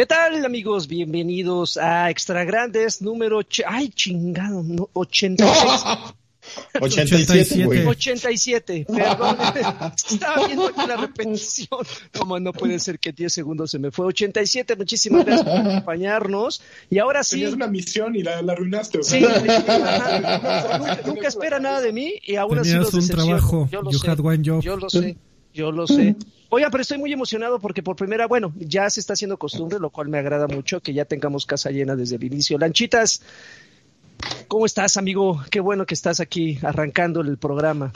¿Qué tal amigos? Bienvenidos a Extra Grandes número... Ay, chingado, no, 86. 87, güey. 87, perdón. Estaba viendo aquí la repetición. Como no puede ser que 10 segundos se me fue. 87, muchísimas gracias por acompañarnos. Y ahora sí. Tenías una misión y la, la arruinaste. o Sí, ajá, nunca, nunca espera nada de mí y ahora sí Tenías los un trabajo. Yo lo You sé. had one job. Yo lo sé, yo lo sé. Oiga, pero estoy muy emocionado porque por primera, bueno, ya se está haciendo costumbre, lo cual me agrada mucho que ya tengamos casa llena desde el inicio. Lanchitas, ¿cómo estás, amigo? Qué bueno que estás aquí arrancando el programa.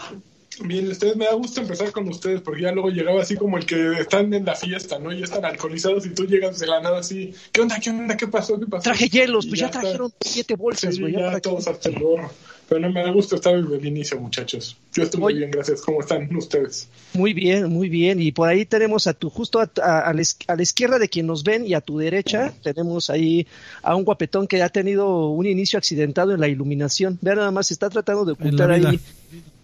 Bien, ustedes me da gusto empezar con ustedes porque ya luego llegaba así como el que están en la fiesta, ¿no? Ya están alcoholizados y tú llegas de la nada así. ¿Qué onda? ¿Qué onda? ¿Qué pasó? ¿Qué pasó? Traje hielos, Y pues ya, trajeron siete bolsas, Sí, güey. ya ya todos hasta el gorro. Pero no me da gusto estar desde el inicio, muchachos. Yo estoy muy Oye. bien, gracias. ¿Cómo están ustedes? Muy bien, muy bien. Y por ahí tenemos a tu, justo a, a- a la, es- a la izquierda de quien nos ven y a tu derecha tenemos ahí a un guapetón que ha tenido un inicio accidentado en la iluminación. Vea nada más, está tratando de ocultar ahí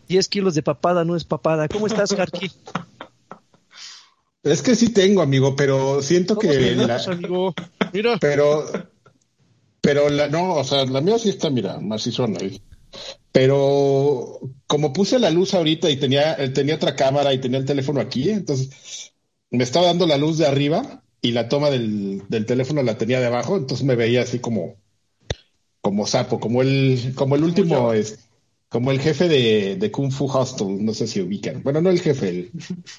10 kilos de papada, no es papada. ¿Cómo estás, Jarki? Es que sí tengo, amigo, pero siento ¿Cómo que la, amigo? Mira. pero pero la, no, o sea, la mía sí está, mira, macizona. ¿eh? Pero como puse la luz ahorita y tenía tenía otra cámara y tenía el teléfono aquí, entonces me estaba dando la luz de arriba y la toma del, del teléfono la tenía de abajo, entonces me veía así como como sapo, como el como el último es como el jefe de, de Kung Fu Hostel, no sé si ubican. Bueno, no el jefe, el,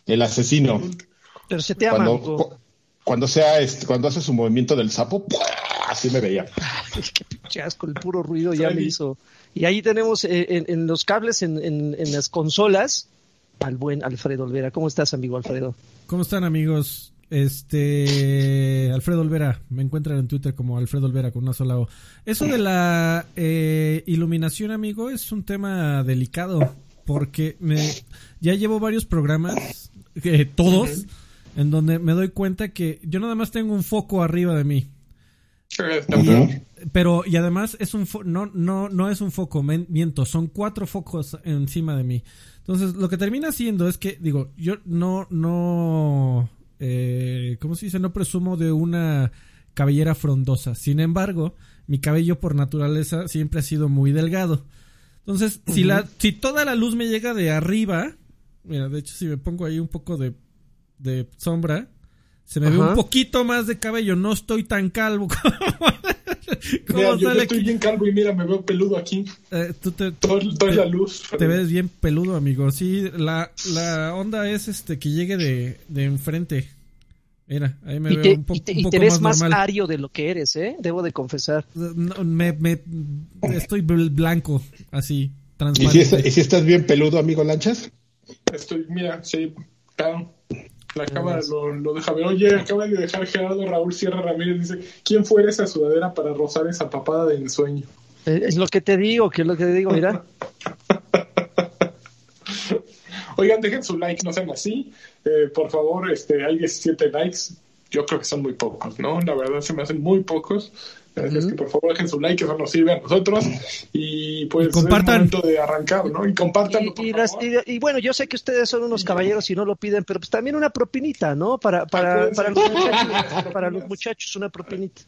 el asesino. Pero se te ama, cuando, cu- cuando sea este, cuando hace su movimiento del sapo, ¡pua! así me veía. Ay, qué pinche asco, el puro ruido ya me hizo. Y ahí tenemos eh, en, en los cables, en, en- en las consolas, al buen Alfredo Olvera. ¿Cómo estás, amigo Alfredo? ¿Cómo están amigos? Este Alfredo Olvera, me encuentran en Twitter como Alfredo Olvera con una sola O. Eso de la eh, iluminación, amigo, es un tema delicado porque me ya llevo varios programas, eh, todos, en donde me doy cuenta que yo nada más tengo un foco arriba de mí. Pero, y además es un fo- no, no, no es un foco, miento, son cuatro focos encima de mí. Entonces, lo que termina siendo es que, digo, yo no, no, eh, ¿cómo se dice? No presumo de una cabellera frondosa. Sin embargo, mi cabello por naturaleza siempre ha sido muy delgado. Entonces, si la, si toda la luz me llega de arriba, mira, de hecho, si me pongo ahí un poco de, de sombra, se me ve un poquito más de cabello. No estoy tan calvo como Mira, yo, estoy aquí. bien calvo y mira, me veo peludo aquí. Eh, tú te, Todo, toda te- la luz. te ves bien peludo, amigo. Sí, la, la onda es este que llegue de, de enfrente. Mira, ahí me Y veo te, un, po- y te- un y te ves más ario de lo que eres, ¿eh? Debo de confesar. No, me, me- estoy bl- blanco, así, ¿Y si, transparente. es- y si estás bien peludo, amigo Lanchas? Estoy, mira, sí, claro. La cámara lo, lo deja ver. Oye, acaba de dejar Gerardo Raúl Sierra Ramírez. Dice: ¿Quién fuera esa sudadera para rozar esa papada de ensueño? Eh, Es lo que te digo, que es lo que te digo, mira. Oigan, dejen su like, no sean así. Eh, por favor, este, hay 17 likes. Yo creo que son muy pocos, ¿no? La verdad se me hacen muy pocos. Así es que por favor dejen su like, que eso nos sirve a nosotros. Y pues Y compartan. es momento de arrancar, ¿no? Y compartanlo, por Y, y y- y bueno, yo sé que ustedes son unos caballeros y no lo piden, pero pues también una propinita, ¿no? Para, para, Acuérdense para, los, muchachos, para los muchachos, una propinita.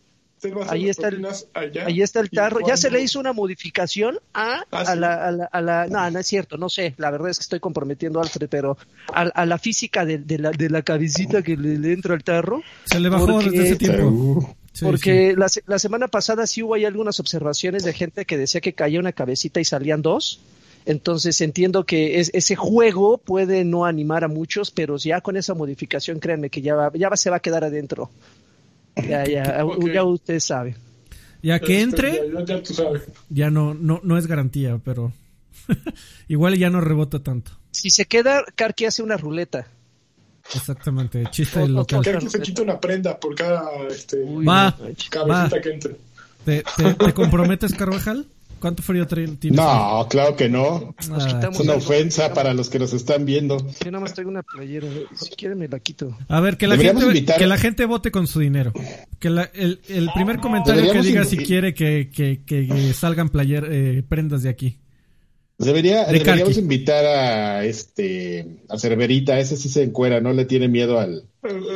Ahí está el- allá. Ahí está el tarro. Ya se le hizo una modificación a, Ah, a, la, a, la, a la- No, no es cierto, no sé. La verdad es que estoy comprometiendo a Alfred, pero a, a la física de, de la, de la cabecita que le, le entra al tarro. Se le bajó porque- desde ese tiempo. Sí, porque La, la semana pasada sí hubo ahí algunas observaciones de gente que decía que caía una cabecita y salían dos. Entonces entiendo que es, ese juego puede no animar a muchos, pero ya con esa modificación, créanme que ya, va, ya va- se va a quedar adentro. Ya, ya, ya usted sabe. Ya que Este, entre, Ya, ya- ya tú sabes. ya no, no, no es garantía, pero igual ya no rebota tanto. Si se queda, Karki hace una ruleta. Exactamente, chiste o- local. Que aquí se quita una prenda por cada este, Uy, Va. cabecita va. que entre. ¿Te, te, te comprometes, Carvajal? ¿Cuánto frío trae- tienes? No, claro que no. Nos Ah, Es una algo. ofensa para los que nos están viendo. Yo nada más traigo una playera. Si quieren me la quito. A ver, que la, gente, invitar- que la gente vote con su dinero. Que la- el, el primer comentario que diga si quiere que, que, que- que salgan player, eh, prendas de aquí. Debería, De deberíamos Karki. invitar a este a Cerverita, ese sí se encuera, no le tiene miedo al.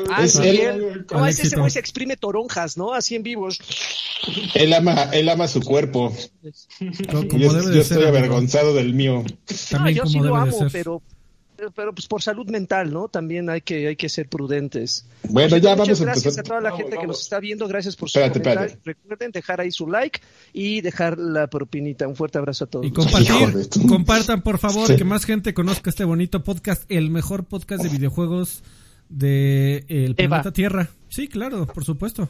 Ah, Es sí, él- él- no, Al ese, güey se exprime toronjas, ¿no? Así en vivos. Él ama, él ama su cuerpo. Como yo debe yo de estoy amigo. avergonzado del mío. También no, yo sí lo amo, pero, pero pues por salud mental, ¿no? También hay que, hay que ser prudentes. Bueno, ya muchas vamos a gracias empezar. a toda la Vamos, gente que nos está viendo. Gracias por su Espérate, comentario. espérate. Recuerden dejar ahí su like y dejar la propinita. Un fuerte abrazo a todos. Y compartir, compartan por favor, Sí. que más gente conozca este bonito podcast, el mejor podcast de videojuegos de el Eva. planeta Tierra. Sí, claro, por supuesto.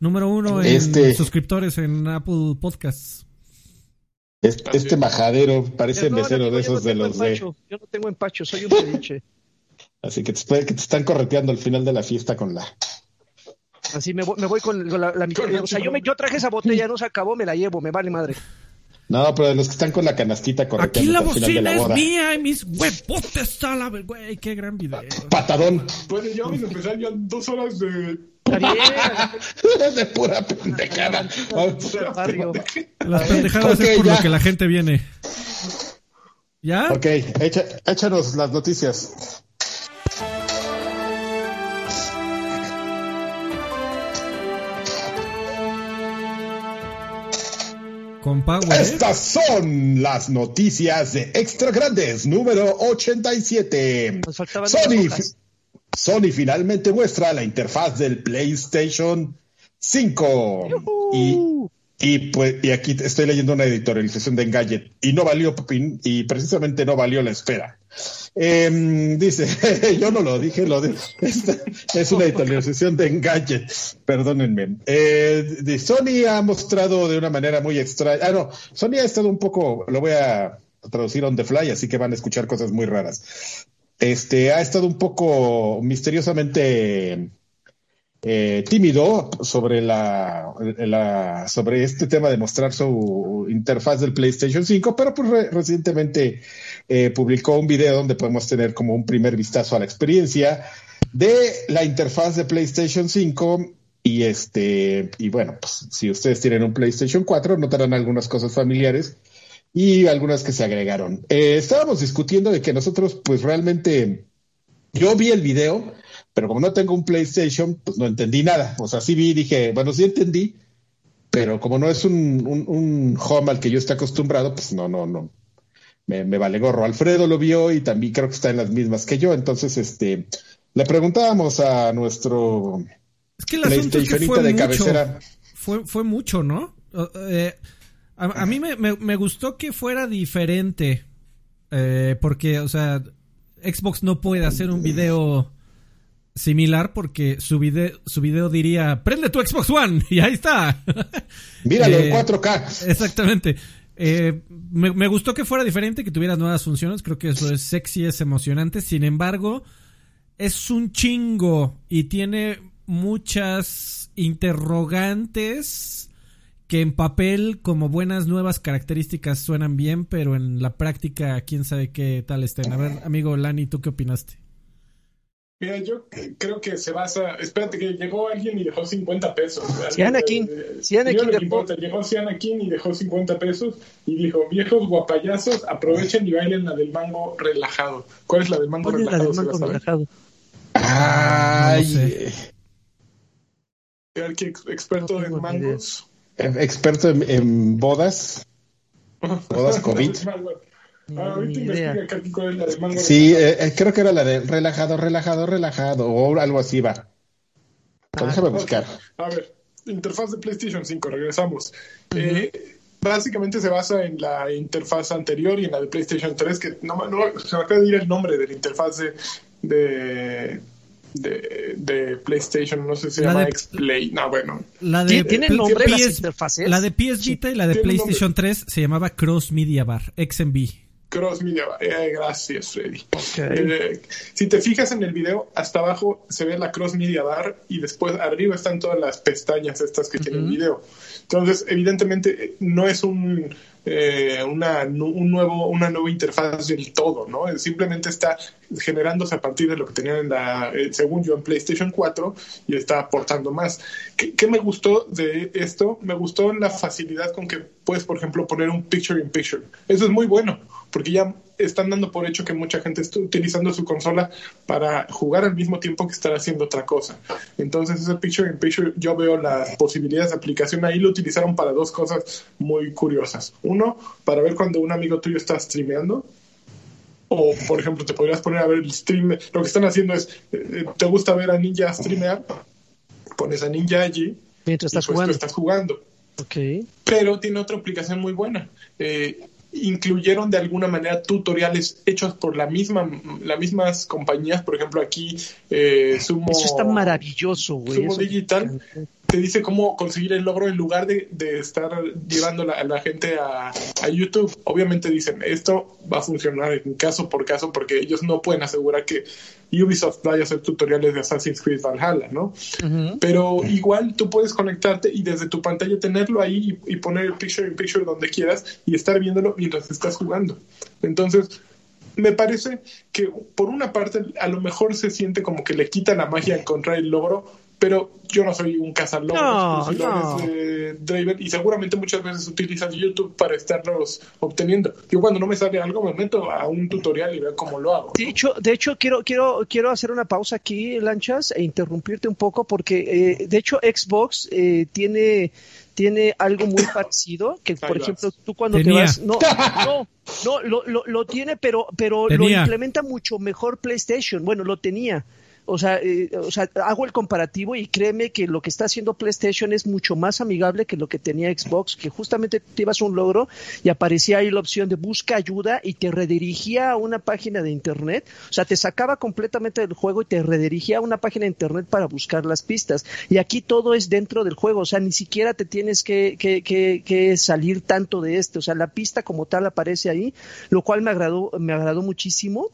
Número uno en Este- suscriptores en Apple Podcasts. Este, este majadero parece Perdón, mesero amigo, de no esos de los de. empacho. Yo no tengo empacho, soy un pediche. Así que te, que te están correteando al final de la fiesta con la. Así me voy, me voy con, la, la O sea, yo, me, yo traje esa botella, no se acabó, me la llevo, me vale madre. No, pero de los que están con la canastita Aquí correteando la bocina la es mía y mis huevotes a la güey, qué gran video. Patadón. Bueno, ya vamos a empezar ya dos horas de... Está de pura pendejada. Las pendejadas Ok, es por ya. lo que la gente viene. ¿Ya? Ok, echa- échanos las noticias. Con Power. Estas son las noticias de Extra Grandes número 87. Nos faltaban Sony. Sony finalmente muestra la interfaz del PlayStation 5. Y, y, pues, y aquí estoy leyendo una editorialización de Engadget y no valió, y precisamente no valió la espera. Em, dice, yo no lo dije, lo es una editorialización de Engadget, perdónenme. Eh, Sony ha mostrado de una manera muy extraña, ah no, Sony ha estado un poco, lo voy a traducir on the fly, así que van a escuchar cosas muy raras. Este, ha estado un poco misteriosamente eh, tímido sobre la, sobre este tema de mostrar su interfaz del PlayStation 5, pero pues re- recientemente eh, publicó un video donde podemos tener como un primer vistazo a la experiencia de la interfaz de PlayStation 5 y este y bueno, pues si ustedes tienen un PlayStation 4 notarán algunas cosas familiares y algunas que se agregaron. Eh, estábamos discutiendo de que nosotros pues realmente yo vi el video, pero como no tengo un PlayStation, pues no entendí nada. O sea, sí vi y dije, bueno, sí entendí, pero como no es un, un, un home al que yo esté acostumbrado, pues no, no, no. Me, me vale gorro. Alfredo lo vio y también creo que está en las mismas que yo. Entonces, este, le preguntábamos a nuestro Es que el asunto es que PlayStationita fue de mucho. cabecera. Fue, fue mucho, ¿no? Eh, a, a mí me, me- me gustó que fuera diferente. eh, porque, o sea, Xbox no puede hacer un video similar porque su video, su video diría, prende tu Xbox One y ahí está. Míralo Eh, en 4K. Exactamente. Eh, me, me gustó que fuera diferente, que tuviera nuevas funciones. Creo que eso es sexy, es emocionante. Sin embargo, es un chingo y tiene muchas interrogantes que en papel, como buenas nuevas características, suenan bien, pero en la práctica, quién sabe qué tal estén. A ver, amigo Lani, ¿tú qué opinaste? Mira, yo creo que se basa... Espérate, que llegó alguien y dejó 50 pesos. Si Anakin, si Anakin de importa, llegó si Anakin y dejó 50 pesos y dijo, viejos guapayazos, aprovechen y bailen la del mango relajado. ¿Cuál es la del mango ¿Cuál es la relajado? del mango relajado? Ay, No sé. Aquí ex- experto No en mangos. experto en, en bodas. Bodas COVID. Ah, ahorita investiga Kaki, cuál es la del mango Sí, relajado. eh, eh, creo que era la de relajado, relajado, relajado, o algo así va. Pero déjame buscar. A ver, interfaz de PlayStation 5, regresamos. Eh, básicamente se basa en la interfaz anterior y en la de PlayStation 3, que no, se me acaba de ir el nombre de la interfaz de, de, de, de PlayStation, no sé si se La llama X-Play. No, bueno. La de, ¿Tiene- ¿Tienen nombre las PS interfaces? la de PS Vita y la de PlayStation 3 se llamaba Cross Media Bar, XMB. Cross Media. Eh, gracias, Freddy. Eh, si te fijas en el video, hasta abajo se ve la Cross Media Bar y después arriba están todas las pestañas estas que tiene el video. Entonces, evidentemente, no es un eh, una, un nuevo, una nueva interfaz del todo, ¿no? Simplemente está generándose a partir de lo que tenían en la, eh, según yo, en PlayStation 4 y está aportando más. ¿Qué, ¿Qué, me gustó de esto? Me gustó la facilidad con que puedes, por ejemplo, poner un picture in picture. Eso es muy bueno, porque ya están dando por hecho que mucha gente está utilizando su consola para jugar al mismo tiempo que estar haciendo otra cosa. Entonces, ese picture in picture, yo veo las posibilidades de aplicación ahí, lo utilizaron para dos cosas muy curiosas. Uno, para ver cuando un amigo tuyo está streameando o, por ejemplo, te podrías poner a ver el stream. Lo que están haciendo es, eh, ¿te gusta ver a Ninja streamear? Pones a Ninja allí. Mientras estás pues jugando. estás jugando. Okay. Pero tiene otra aplicación muy buena. Eh, incluyeron de alguna manera tutoriales hechos por la misma, las mismas compañías. Por ejemplo, aquí eh, Sumo. Eso está maravilloso, güey. Sumo Digital te dice cómo conseguir el logro en lugar de, de estar llevando a la gente a, a, YouTube. Obviamente dicen, esto va a funcionar en caso por caso porque ellos no pueden asegurar que Ubisoft vaya a hacer tutoriales de Assassin's Creed Valhalla, ¿no? Uh -huh. Pero igual tú puedes conectarte y desde tu pantalla tenerlo ahí y, y poner el picture in picture donde quieras y estar viéndolo mientras estás jugando. Entonces, me parece que por una parte a lo mejor se siente como que le quita la magia encontrar el logro, pero yo no soy un cazador no, no. de Draven y seguramente muchas veces utilizas YouTube para estarlos obteniendo. Yo cuando no me sale algo me meto a un tutorial y veo cómo lo hago. De hecho, de hecho quiero quiero quiero hacer una pausa aquí, Lanchas, e interrumpirte un poco porque eh, de hecho Xbox eh, tiene tiene algo muy parecido que por ejemplo tú cuando Tenía. te vas no no no lo, lo, lo tiene pero pero Tenía. lo implementa mucho mejor PlayStation bueno lo tenía o sea, eh, o sea, hago el comparativo y créeme que lo que está haciendo PlayStation es mucho más amigable que lo que tenía Xbox, que justamente te ibas a un logro y aparecía ahí la opción de busca ayuda y te redirigía a una página de internet, o sea, te sacaba completamente del juego y te redirigía a una página de internet para buscar las pistas. Y aquí todo es dentro del juego, o sea, ni siquiera te tienes que, que, que, que salir tanto de esto, o sea, la pista como tal aparece ahí, lo cual me agradó, me agradó muchísimo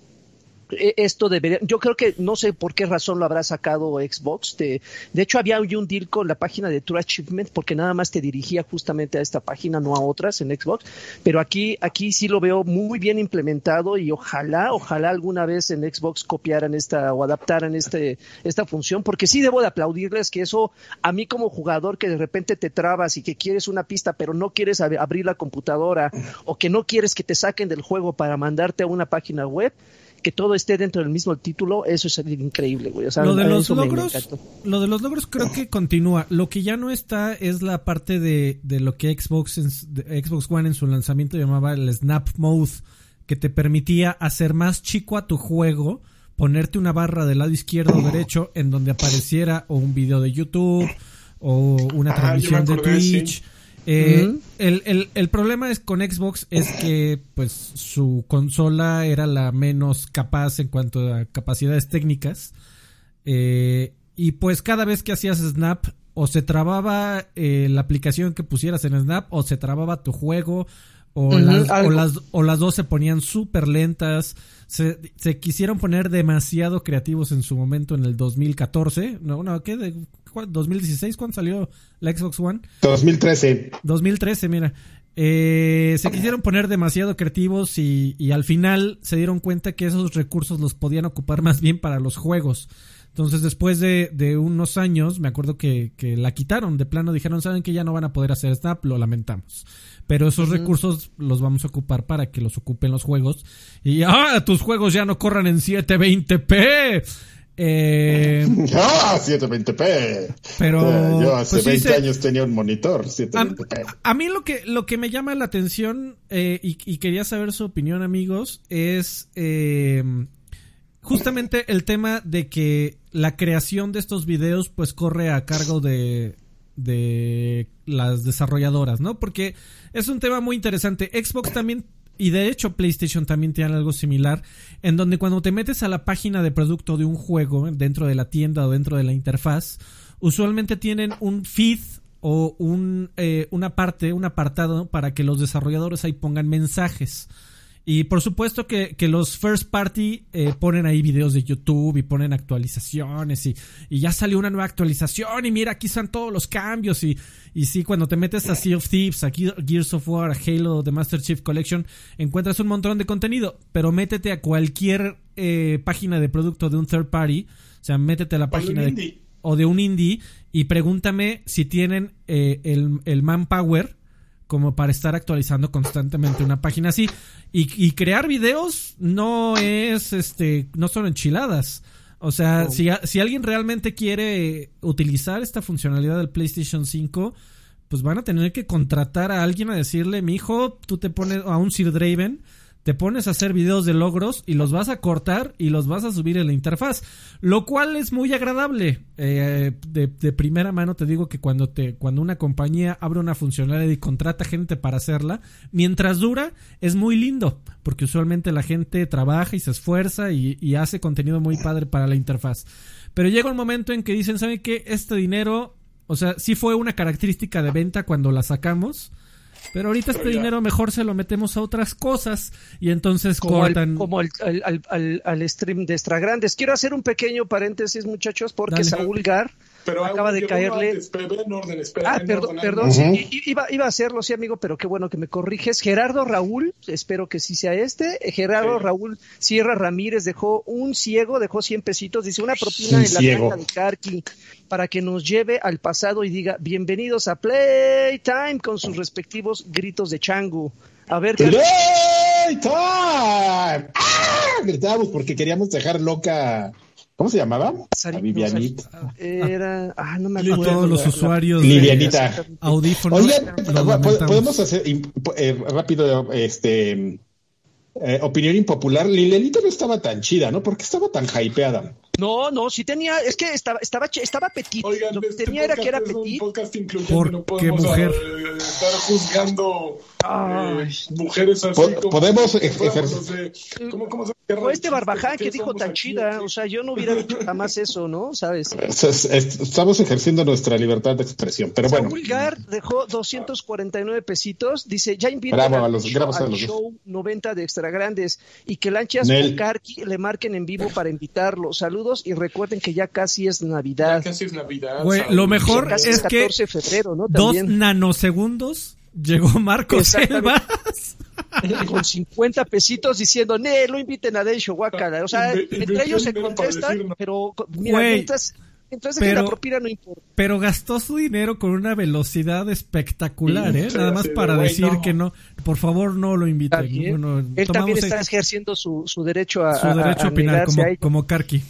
esto debería, yo creo que no sé por qué razón lo habrá sacado Xbox. De, de hecho, había un deal con la página de True Achievement porque nada más te dirigía justamente a esta página, no a otras en Xbox. Pero aquí, aquí sí lo veo muy bien implementado y ojalá, ojalá alguna vez en Xbox copiaran esta o adaptaran este, esta función, porque sí debo de aplaudirles que eso a mí como jugador que de repente te trabas y que quieres una pista pero no quieres ab abrir la computadora o que no quieres que te saquen del juego para mandarte a una página web que todo esté dentro del mismo título, eso es increíble, güey. O sea, lo de los logros, lo de los logros creo que continúa. Lo que ya no está es la parte de, de lo que Xbox, en, Xbox One en su lanzamiento llamaba el Snap Mode, que te permitía hacer más chico a tu juego, ponerte una barra del lado izquierdo o derecho en donde apareciera o un video de YouTube o una transmisión ah, de Twitch. Sí. Eh, uh -huh. el, el, el, problema es con Xbox es que pues su consola era la menos capaz en cuanto a capacidades técnicas eh, y pues cada vez que hacías Snap o se trababa eh, la aplicación que pusieras en Snap o se trababa tu juego o, uh -huh, las, o, las, o las dos se ponían súper lentas se, se, quisieron poner demasiado creativos en su momento en el 2014 no, no ¿qué? De, 2016 cuándo salió la Xbox One 2013 2013 mira. Eh, se quisieron poner demasiado creativos y, y, al final se dieron cuenta que esos recursos los podían ocupar más bien para los juegos. Entonces después de, de unos años me acuerdo que, que, la quitaron. De plano dijeron saben que ya no van a poder hacer Snap lo lamentamos. Pero esos uh -huh. recursos los vamos a ocupar para que los ocupen los juegos. Y ah tus juegos ya no corran en 720p eh, ah, 720p. Pero yo hace pues 20 sí, años tenía un monitor 720p. A, a, mí lo que lo que me llama la atención eh, y, y, quería saber su opinión, amigos, es eh, justamente el tema de que la creación de estos videos pues corre a cargo de de las desarrolladoras, ¿no? Porque es un tema muy interesante. Xbox también y de hecho PlayStation también tiene algo similar, en donde cuando te metes a la página de producto de un juego dentro de la tienda o dentro de la interfaz, usualmente tienen un feed o un, eh, una parte, un apartado para que los desarrolladores ahí pongan mensajes. Y por supuesto que, que los first party eh, ponen ahí videos de YouTube y ponen actualizaciones y, y, ya salió una nueva actualización y mira, aquí están todos los cambios y, y sí, cuando te metes a Sea of Thieves, a Gears of War, a Halo, The Master Chief Collection, encuentras un montón de contenido, pero métete a cualquier eh, página de producto de un third party, o sea, métete a la página de, o de un indie y pregúntame si tienen eh, el, el manpower como para estar actualizando constantemente una página así. Y, y crear videos no es, este, no son enchiladas. O sea, si, si alguien realmente quiere utilizar esta funcionalidad del PlayStation 5, pues van a tener que contratar a alguien a decirle, mi hijo, tú te pones a un Sir Draven te pones a hacer videos de logros y los vas a cortar y los vas a subir en la interfaz, lo cual es muy agradable. Eh, de, primera mano te digo que cuando te, cuando una compañía abre una funcionalidad y contrata gente para hacerla, mientras dura es muy lindo, porque usualmente la gente trabaja y se esfuerza y, y hace contenido muy padre para la interfaz. Pero llega un momento en que dicen, ¿saben qué? Este dinero, o sea, sí fue una característica de venta cuando la sacamos pero ahorita este dinero mejor se lo metemos a otras cosas y entonces cortan. como al, al, al, stream de Extra Grandes. Quiero hacer un pequeño paréntesis, muchachos, porque Saúl Gar pero acaba de caerle. ah, perdón, perdón. iba, iba a hacerlo, sí, amigo, pero qué bueno que me corriges. Gerardo Raúl, espero que sí sea este. Gerardo Raúl Sierra Ramírez dejó un ciego, dejó 100 pesitos, dice una propina en la tienda de Carqui para que nos lleve al pasado y diga bienvenidos a Playtime con sus respectivos gritos de chango. A ver. ¡Playtime! ¡Ah! Gritábamos porque queríamos dejar loca ¿Cómo se llamaba? Vivianita. Era, ah, no me acuerdo. todos los usuarios Livianita. audífonos. Oye, podemos hacer eh, rápido este eh, opinión impopular. Lilianita no estaba tan chida, ¿no? ¿Por qué estaba tan hypeada? No, no, sí tenía, es que estaba, estaba, estaba petit. Lo que este tenía era que era petit. Incluyente, no podemos mujer? A, eh, estar juzgando eh, mujeres así. como, podemos ejercer. ¿Cómo, cómo se o este Barbaján que dijo tan chida, o sea, yo no hubiera dicho jamás eso, ¿no? ¿Sabes? Estamos ejerciendo nuestra libertad de expresión, pero bueno. Vulgar dejó 249 pesitos, dice, ya invito a los, show, al show 90 de Extra Grandes y que Lanchas o Carqui le marquen en vivo para invitarlo. Saludos y recuerden que ya casi es Navidad. Ya casi es Navidad. lo mejor es, que dos nanosegundos llegó Marcos Selvas. con 50 pesitos diciendo, ne, lo inviten a Densho Wakala. O sea, entre ellos se contestan, pero mira, mientras, entonces pero, la propina no importa. Pero gastó su dinero con una velocidad espectacular, ¿eh? Nada más para decir que no, por favor no lo inviten. Él también está ejerciendo su, su derecho a, su derecho a, opinar como, como Karki.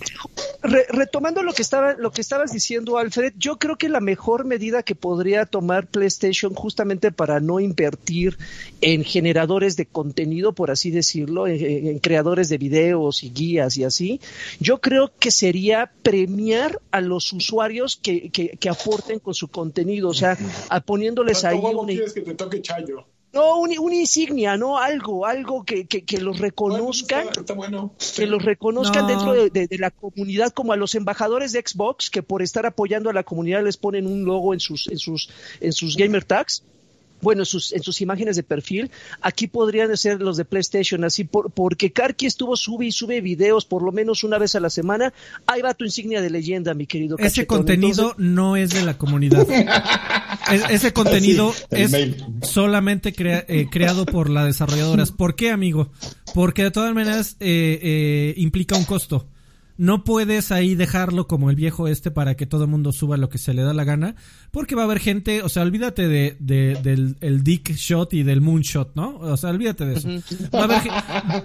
retomando lo que estaba, lo que estabas diciendo, Alfred, yo creo que la mejor medida que podría tomar PlayStation justamente para no invertir en generadores de contenido, por así decirlo, en, creadores de videos y guías y así, yo creo que sería premiar a los usuarios que, que, aporten con su contenido, o sea, poniéndoles ahí... ¿Cómo quieres que te toque Chayo? No, una, insignia, ¿no? Algo, algo que, que, que los reconozcan. Que los reconozcan dentro de, la comunidad, como a los embajadores de Xbox, que por estar apoyando a la comunidad les ponen un logo en sus, en sus, en sus gamer tags bueno, en sus, en sus imágenes de perfil, aquí podrían ser los de PlayStation, así por, porque Karki estuvo sube y sube videos por lo menos una vez a la semana. Ahí va tu insignia de leyenda, mi querido. Ese contenido no es de la comunidad. ese contenido es solamente eh, creado por las desarrolladoras. ¿Por qué, amigo? Porque de todas maneras eh, eh, implica un costo no puedes ahí dejarlo como el viejo este para que todo el mundo suba lo que se le da la gana, porque va a haber gente, o sea, olvídate de, del el dick shot y del moonshot, ¿no? O sea, olvídate de eso. Va a haber,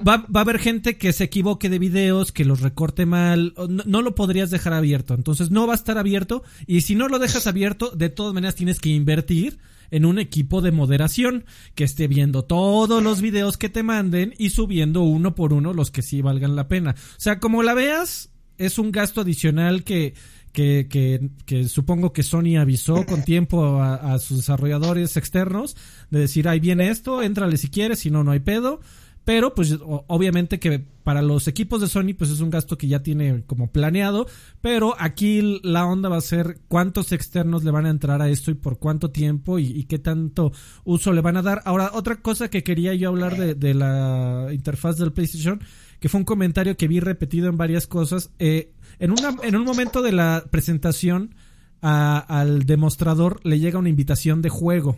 va, a haber gente que se equivoque de videos, que los recorte mal, no, no, lo podrías dejar abierto, entonces no va a estar abierto, y si no lo dejas abierto, de todas maneras tienes que invertir en un equipo de moderación que esté viendo todos los videos que te manden y subiendo uno por uno los que sí valgan la pena. O sea, como la veas, es un gasto adicional que, que, que, que, supongo que Sony avisó con tiempo a, sus desarrolladores externos de decir, ahí viene esto, éntrale si quieres, si no, no hay pedo. Pero pues obviamente que para los equipos de Sony pues es un gasto que ya tiene como planeado, pero aquí la onda va a ser cuántos externos le van a entrar a esto y por cuánto tiempo y, qué tanto uso le van a dar. Ahora, otra cosa que quería yo hablar de, la interfaz del PlayStation, que fue un comentario que vi repetido en varias cosas, eh, en, una, en un momento de la presentación al demostrador le llega una invitación de juego.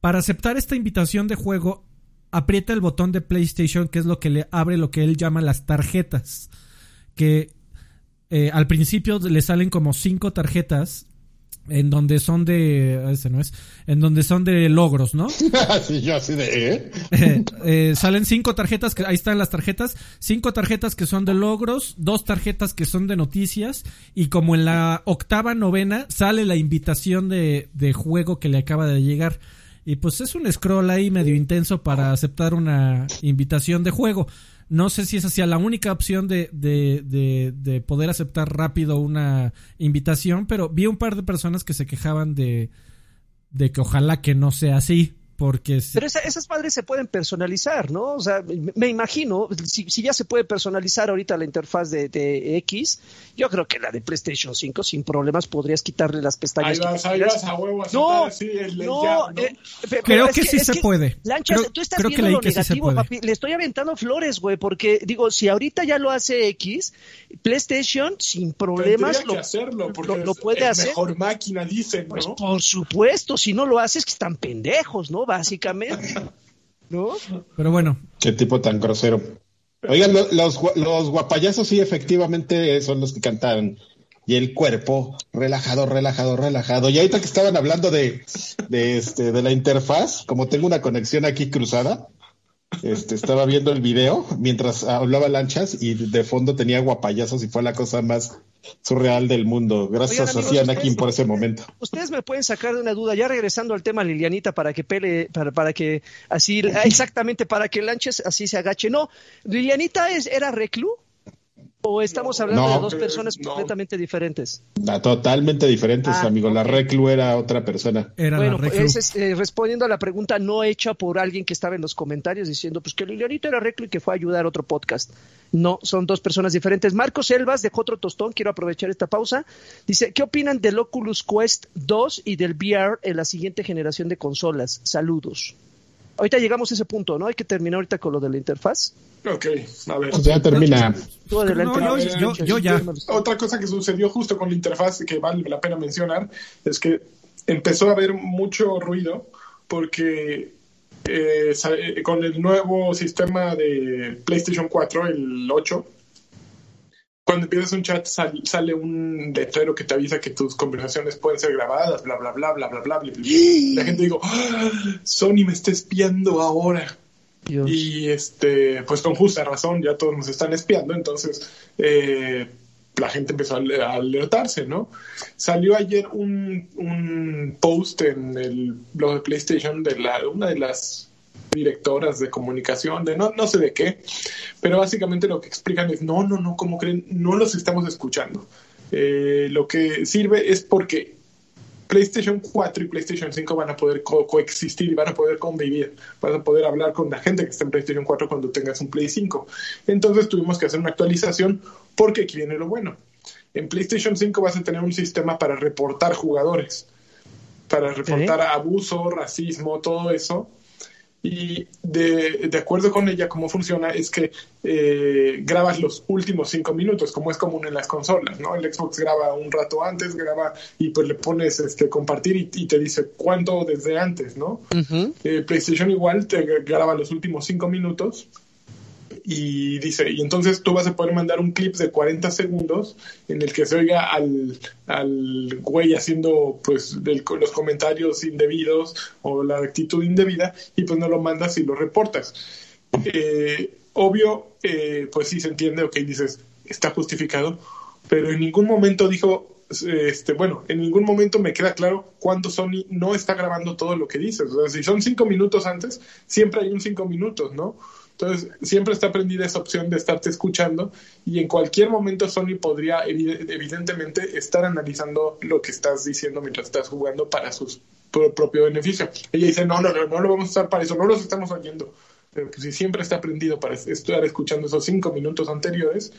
Para aceptar esta invitación de juego, aprieta el botón de PlayStation, que es lo que le abre lo que él llama las tarjetas. Que eh, al principio le salen como cinco tarjetas en donde son de ese no es en donde son de logros no sí yo así de ¿eh? Eh, salen cinco tarjetas que ahí están las tarjetas cinco tarjetas que son de logros dos tarjetas que son de noticias y como en la octava novena sale la invitación de, de juego que le acaba de llegar y pues es un scroll ahí medio intenso para aceptar una invitación de juego. No sé si esa sea la única opción de, de, de, de, poder aceptar rápido una invitación, pero vi un par de personas que se quejaban de, de que ojalá que no sea así. Porque Pero esas padres se pueden personalizar, ¿no? O sea, me imagino, si, ya se puede personalizar ahorita la interfaz de, X, yo creo que la de PlayStation 5 sin problemas podrías quitarle las pestañas. Ahí vas, a huevo no, no, eh, creo que, sí se puede. tú estás viendo lo negativo, papi. Le estoy aventando flores, güey, porque digo, si ahorita ya lo hace X, PlayStation sin problemas lo, hacerlo porque lo, puede hacer. Mejor máquina, dicen, pues, ¿no? Pues por supuesto, si no lo haces, que están pendejos, ¿no? Básicamente. ¿No? Pero bueno. Qué tipo tan grosero. Oigan, los, los guapayazos sí efectivamente son los que cantaron. Y el cuerpo, relajado, relajado, relajado. Y ahorita que estaban hablando de, de, este, de la interfaz, como tengo una conexión aquí cruzada, este, estaba viendo el video mientras hablaba lanchas y de fondo tenía guapayazos y fue la cosa más surreal del mundo. Gracias a Anakin por ese momento. Ustedes me pueden sacar de una duda, ya regresando al tema Lilianita para que pele, para, para que así, exactamente para que Lanches así se agache. No, Lilianita es, era reclu. ¿O estamos hablando de dos personas completamente diferentes? totalmente diferentes, ah, amigo. La Reclu era otra persona. Era bueno, pues, eh, respondiendo a la pregunta no hecha por alguien que estaba en los comentarios diciendo pues que Lilianita era Reclu y que fue a ayudar a otro podcast. No, son dos personas diferentes. Marcos Selvas dejó otro tostón, quiero aprovechar esta pausa. Dice, ¿qué opinan del Oculus Quest 2 y del VR en la siguiente generación de consolas? Saludos. Ahorita llegamos a ese punto, ¿no? Hay que terminar ahorita con lo de la interfaz. Ok, a ver. Ya termina. yo, ya. Otra cosa que sucedió justo con la interfaz que vale la pena mencionar es que empezó a haber mucho ruido porque eh, eh, con el nuevo sistema de PlayStation 4, el 8, cuando empiezas un chat sale un letrero que te avisa que tus conversaciones pueden ser grabadas, bla, bla, bla, bla, bla, bla. bla, La gente digo, ¡Ah! Sony me está espiando ahora. Y este, pues con justa razón, ya todos nos están espiando, entonces eh, la gente empezó a alertarse, ¿no? Salió ayer un, un post en el blog de PlayStation de la, una de las directoras de comunicación, de no, no sé de qué, pero básicamente lo que explican es, no, no, no, como creen, no los estamos escuchando. Eh, lo que sirve es porque PlayStation 4 y PlayStation 5 van a poder coexistir y van a poder convivir, van a poder hablar con la gente que está en PlayStation 4 cuando tengas un Play 5. Entonces tuvimos que hacer una actualización porque aquí viene lo bueno. En PlayStation 5 vas a tener un sistema para reportar jugadores, para reportar abuso, racismo, todo eso y de, de, acuerdo con ella, cómo funciona es que eh, grabas los últimos cinco minutos, como es común en las consolas, ¿no? El Xbox graba un rato antes, graba y pues le pones este compartir y, te dice cuánto desde antes, ¿no? Eh, PlayStation igual te graba los últimos cinco minutos y dice, y entonces tú vas a poder mandar un clip de 40 segundos en el que se oiga al, al güey haciendo pues los comentarios indebidos o la actitud indebida y pues no lo mandas y lo reportas. Eh, obvio, eh, pues sí se entiende, ok, dices, está justificado, pero en ningún momento dijo, este, bueno, en ningún momento me queda claro cuándo Sony no está grabando todo lo que dices. O sea, si son cinco minutos antes, siempre hay un cinco minutos, ¿no? Entonces, siempre está prendida esa opción de estarte escuchando y en cualquier momento Sony podría evidentemente estar analizando lo que estás diciendo mientras estás jugando para su propio beneficio. Ella dice, no, no, no, no lo vamos a usar para eso, no los estamos oyendo. Pero pues, si siempre está prendido para estar escuchando esos cinco minutos anteriores.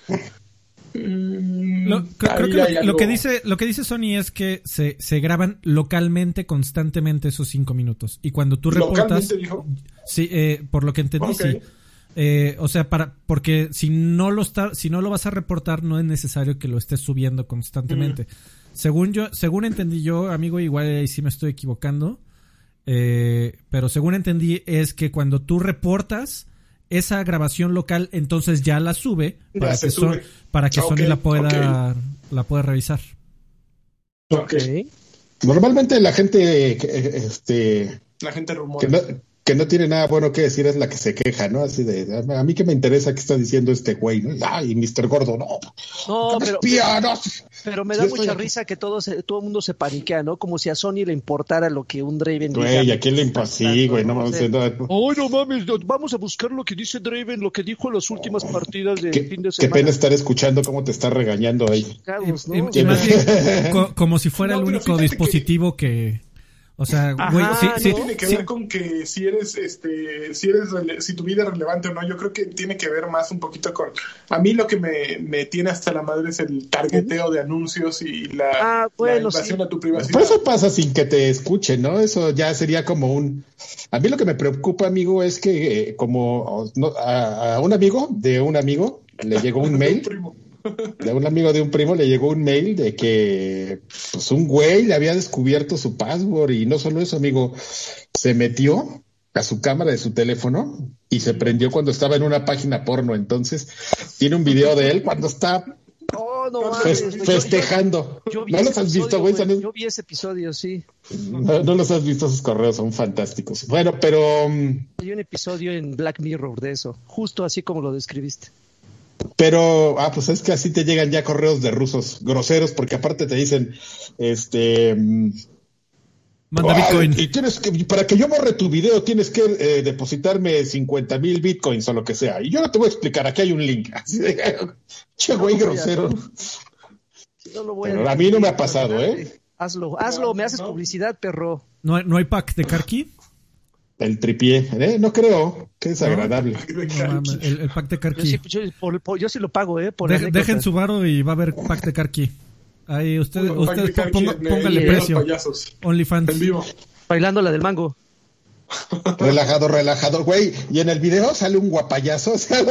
Mm, lo, creo, que lo, que dice lo que dice Sony es que se, se graban localmente constantemente esos cinco minutos y cuando tú reportas sí eh, por lo que entendí sí eh, o sea para porque si no lo está si no lo vas a reportar no es necesario que lo estés subiendo constantemente. Mm. según yo según entendí yo amigo igual ahí sí me estoy equivocando eh, pero según entendí es que cuando tú reportas esa grabación local, entonces ya la sube para que, para que Sony la pueda, la pueda revisar. Normalmente la gente, este, la gente que no tiene nada bueno que decir es la que se queja, ¿no? Así de, a mí que me interesa qué está diciendo este güey, ¿no? Ay, Mr. Gordo, no. No, pero, pero me da mucha risa que todo, todo el mundo se paniquea, ¿no? Como si a Sony le importara lo que un Draven Güey, ¿a quién le importa? Sí, güey, no mames. No, no mames, vamos a buscar lo que dice Draven, lo que dijo en las últimas partidas de fin de semana. Qué pena estar escuchando cómo te está regañando ahí. como si fuera el único dispositivo que o sea, güey, sí, sí, tiene que ver con que si eres, este, si eres, si tu vida es relevante o no. Yo creo que tiene que ver más un poquito con. A mí lo que me, me tiene hasta la madre es el targeteo de anuncios y la, ah, invasión a tu privacidad. Pues eso pasa sin que te escuchen, ¿no? Eso ya sería como un. A mí lo que me preocupa, amigo, es que eh, como a, a, un amigo de un amigo le llegó un mail de un amigo de un primo le llegó un mail de que pues un güey le había descubierto su password y no solo eso, amigo, se metió a su cámara de su teléfono y se prendió cuando estaba en una página porno. Entonces, tiene un video de él cuando está festejando. ¿No los has visto, güey? Yo vi ese episodio, sí. No, no, los has visto, sus correos son fantásticos. Bueno, pero... Mm, Hay un episodio en Black Mirror de eso, justo así como lo describiste. Pero, ah, pues es que así te llegan ya correos de rusos groseros, porque aparte te dicen, este... Manda Bitcoin. Y tienes que, para que yo borre tu video, tienes que eh, depositarme 50 mil Bitcoins o lo que sea. Y yo no te voy a explicar, aquí hay un link. Así che, güey, grosero. a, mí no me ha pasado, ¿eh? Hazlo, hazlo, me haces publicidad, perro. ¿No hay, ¿no hay pack de Karki? El tripié, ¿eh? No creo, que es agradable. el, pack de Karki. Yo sí, lo pago, ¿eh? dejen su varo y va a haber pack de Karki. Ahí ustedes, ustedes pónganle precio. OnlyFans. En vivo. Bailando la del mango. Relajado, relajado, güey. Y en el video sale un guapayazo, o sea,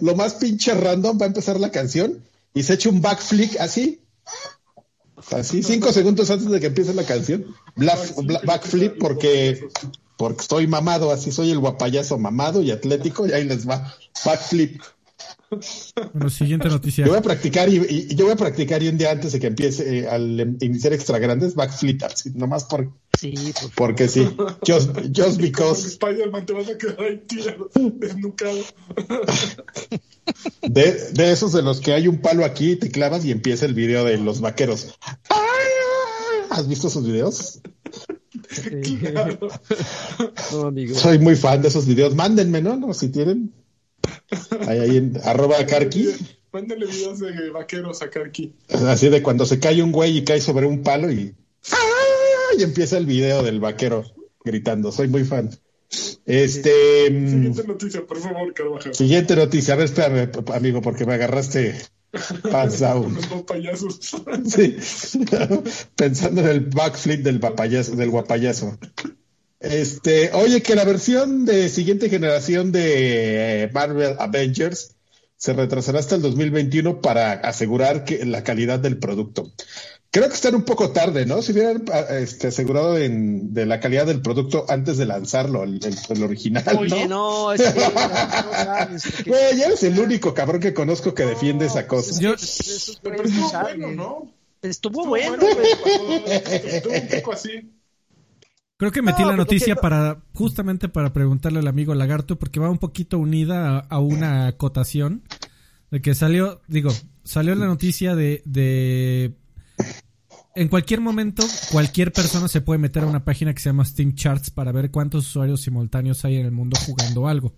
lo más pinche random va a empezar la canción y se echa un backflip así. Así, cinco segundos antes de que empiece la canción. backflip porque porque estoy mamado, así soy el guapayazo mamado y atlético, y ahí les va. Backflip. Bueno, siguiente noticia. Yo voy a practicar y, yo voy a practicar y un día antes de que empiece eh, al iniciar extra grandes, backflip, así, nomás por, sí, porque sí. Just, just because. Spider-Man te vas a quedar ahí tirado, desnucado. De, de esos de los que hay un palo aquí, te clavas y empieza el video de los vaqueros. ¿Has visto esos videos? Soy muy fan de esos videos. Mándenme, ¿no? no si tienen. Ahí, ahí en arroba Karki. Mándenle videos de vaqueros a Karki. Así de cuando se cae un güey y cae sobre un palo y. Y empieza el video del vaquero gritando. Soy muy fan. Este. Siguiente noticia, por favor, Carvajal. Siguiente noticia. A ver, espérame, amigo, porque me agarraste Sí. Pensando en el backflip del papayazo, del guapayazo. Este, oye, que la versión de siguiente generación de eh, Marvel Avengers se retrasará hasta el 2021 para asegurar que la calidad del producto. Creo que están un poco tarde, ¿no? Si hubieran este, asegurado de la calidad del producto antes de lanzarlo, el, original. Oye, no, es que no, Güey, eres el único cabrón que conozco que defiende esa cosa. Yo... Pero estuvo bueno, ¿no? Estuvo bueno, Estuvo un poco así. Creo que metí la noticia para justamente para preguntarle al amigo Lagarto porque va un poquito unida a, una acotación de que salió, digo, salió la noticia de, de en cualquier momento, cualquier persona se puede meter a una página que se llama Steam Charts para ver cuántos usuarios simultáneos hay en el mundo jugando algo.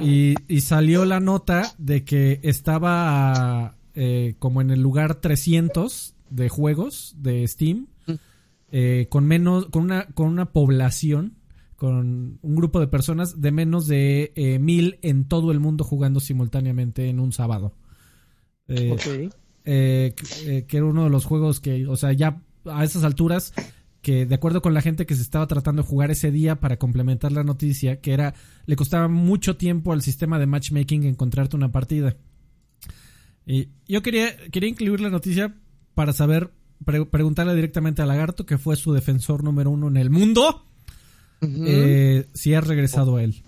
Y, salió la nota de que estaba eh, como en el lugar 300 de juegos de Steam, eh, con menos, con una, con una población con un grupo de personas de menos de eh, mil en todo el mundo jugando simultáneamente en un sábado. Eh, eh, que, era uno de los juegos que, o sea, ya a esas alturas, que de acuerdo con la gente que se estaba tratando de jugar ese día para complementar la noticia, que era, le costaba mucho tiempo al sistema de matchmaking encontrarte una partida. Y yo quería, quería incluir la noticia para saber, preguntarle directamente a Lagarto, que fue su defensor número uno en el mundo, eh, si ha regresado a él.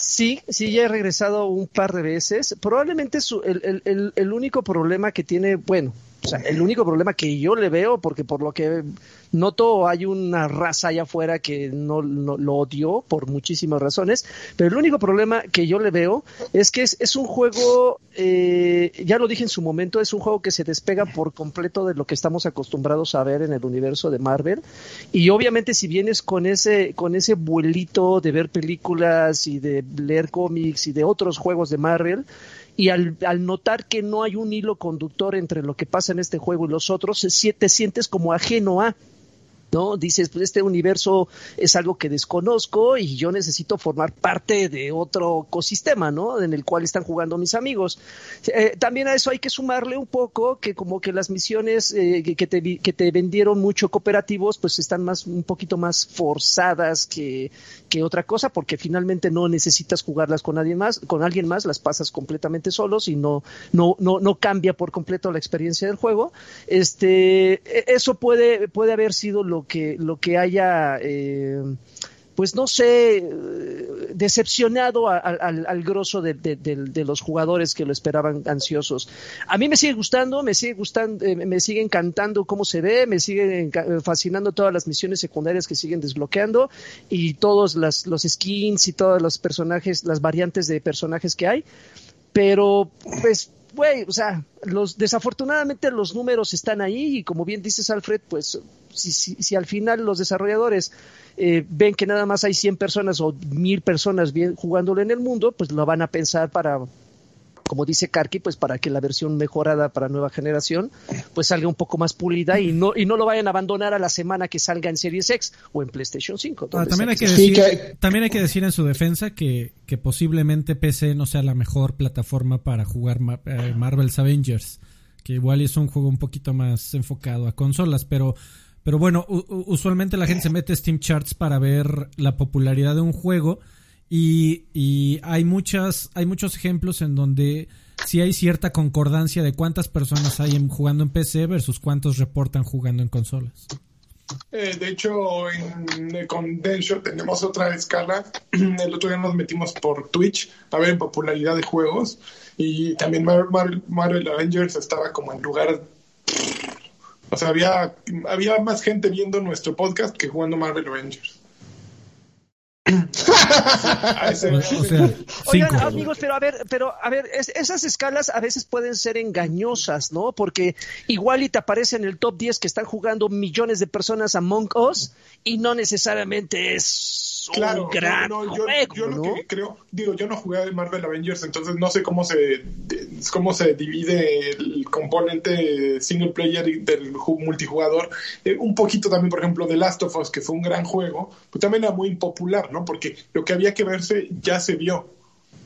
Sí, sí, ya he regresado un par de veces. Probablemente su, el, el, el, único problema que tiene, bueno, o sea, el único problema que yo le veo, porque por lo que noto hay una raza allá afuera que no, lo odió por muchísimas razones, pero el único problema que yo le veo es que es, es un juego, eh, ya lo dije en su momento, es un juego que se despega por completo de lo que estamos acostumbrados a ver en el universo de Marvel. Y obviamente si vienes con ese con ese vuelito de ver películas y de leer cómics y de otros juegos de Marvel y al, al, notar que no hay un hilo conductor entre lo que pasa en este juego y los otros, te sientes como ajeno a. ¿no? Dices, pues este universo es algo que desconozco y yo necesito formar parte de otro ecosistema, ¿no? En el cual están jugando mis amigos. Eh, también a eso hay que sumarle un poco que como que las misiones eh, que, te, que te vendieron mucho cooperativos, pues están más, un poquito más forzadas que, que otra cosa, porque finalmente no necesitas jugarlas con alguien más, con alguien más, las pasas completamente solos y no, no, no, no cambia por completo la experiencia del juego. Este, e, eso puede, puede haber sido lo que, lo que haya, eh, pues no sé, decepcionado al, al grosso de, de, los jugadores que lo esperaban ansiosos. A mí me sigue gustando, me sigue gustando, eh, me sigue encantando cómo se ve, me sigue fascinando todas las misiones secundarias que siguen desbloqueando y todos las, los skins y todos los personajes, las variantes de personajes que hay. Pero, pues, güey, o sea, los, desafortunadamente los números están ahí y como bien dices Alfred, pues si, si, si al final los desarrolladores eh, ven que nada más hay 100 personas o 1000 personas bien, jugándolo en el mundo, pues lo van a pensar para, como dice Karki, pues para que la versión mejorada para nueva generación pues salga un poco más pulida y no y no lo vayan a abandonar a la semana que salga en Series X o en PlayStation 5. Ah, también, hay que decir, también hay que decir en su defensa que, que posiblemente PC no sea la mejor plataforma para jugar eh, Marvel's Avengers, que igual es un juego un poquito más enfocado a consolas, pero pero bueno, usualmente la gente se mete Steam Charts para ver la popularidad de un juego y, y hay muchas, hay muchos ejemplos en donde sí hay cierta concordancia de cuántas personas hay jugando en PC versus cuántos reportan jugando en consolas. Eh, de hecho, en, con Densho tenemos otra escala. El otro día nos metimos por Twitch a ver popularidad de juegos. Y también Marvel, Avengers estaba como en lugar. O sea, había, había más gente viendo nuestro podcast que jugando Marvel Avengers. Oigan, amigos, pero a ver, pero a ver, esas escalas a veces pueden ser engañosas, ¿no? Porque igual y te aparece en el top 10 que están jugando millones de personas Among Us y no necesariamente es claro, un gran yo, yo, lo que creo, digo, yo no jugué a Marvel Avengers, entonces no sé cómo se cómo se divide el componente single player del multijugador. Eh, un poquito también, por ejemplo, de Last of Us, que fue un gran juego, pues también era muy impopular, ¿no? Porque lo que había que verse ya se vio.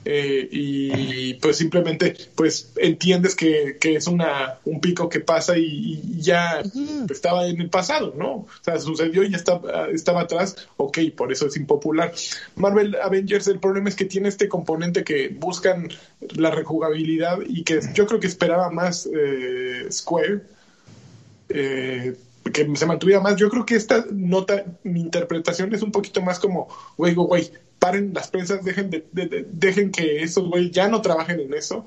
Eh, y pues simplemente pues entiendes que, que, es una un pico que pasa y, ya estaba en el pasado, ¿no? O sea, sucedió y ya estaba, estaba atrás, ok, por eso es impopular. Marvel Avengers, el problema es que tiene este componente que buscan la rejugabilidad y que yo creo que esperaba más eh, Square. Eh, que se mantuviera más. Yo creo que esta nota, mi interpretación es un poquito más como, güey, güey, paren las prensas, dejen, de, dejen que esos güeyes ya no trabajen en eso.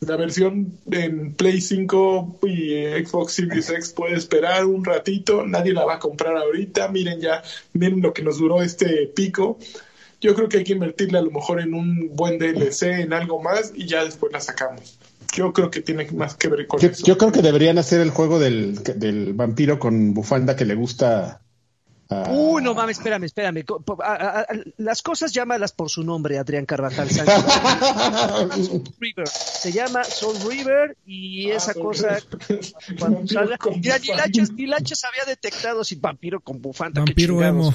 La versión en Play 5 y Xbox Series X puede esperar un ratito, nadie la va a comprar ahorita, miren ya, miren lo que nos duró este pico. Yo creo que hay que invertirle a lo mejor en un buen DLC, en algo más, y ya después la sacamos. Yo creo que tiene más que ver con eso. Yo creo que deberían hacer el juego del, del vampiro con bufanda que le gusta. Uh, no mames, espérame, espérame. Co- po- a- a- a- las cosas llámalas por su nombre, Adrián Carvajal Sánchez. Soul River. Se llama Soul River y esa Ah, cosa cuando salga. Mira, ni había detectado si vampiro con bufanda. Vampiro emo.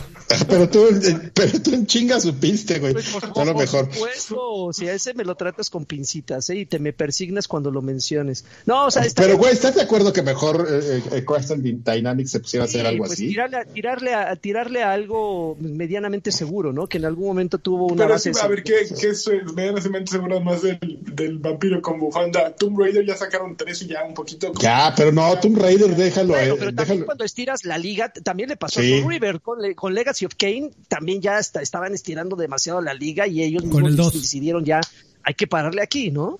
pero tú, eh, pero tú en chinga supiste, güey. Pues, por, lo mejor. supuesto, si a ese me lo tratas con pincitas, ¿eh? Y te me persignas cuando lo menciones. No, o sea, está Pero, güey, ¿estás de acuerdo que mejor eh, eh, Crystal Dynamics se pusiera a hacer algo pues, así? Tirarle, a, tirarle, a, a tirarle a algo medianamente seguro, ¿no? Que en algún momento tuvo una Pero base. sí, a ver, ¿qué, qué es eh, medianamente seguro más del, del vampiro con bufanda? Tomb Raider ya sacaron tres y ya un poquito. Ya, pero no, Tomb Raider, déjalo. Bueno, eh, pero también déjalo. cuando estiras la liga, también le pasó Sí. a Tomb River con, con Legacy of Kane, también ya está- estaban estirando demasiado la liga y ellos Con el mismos dos. decidieron ya, hay que pararle aquí, ¿no?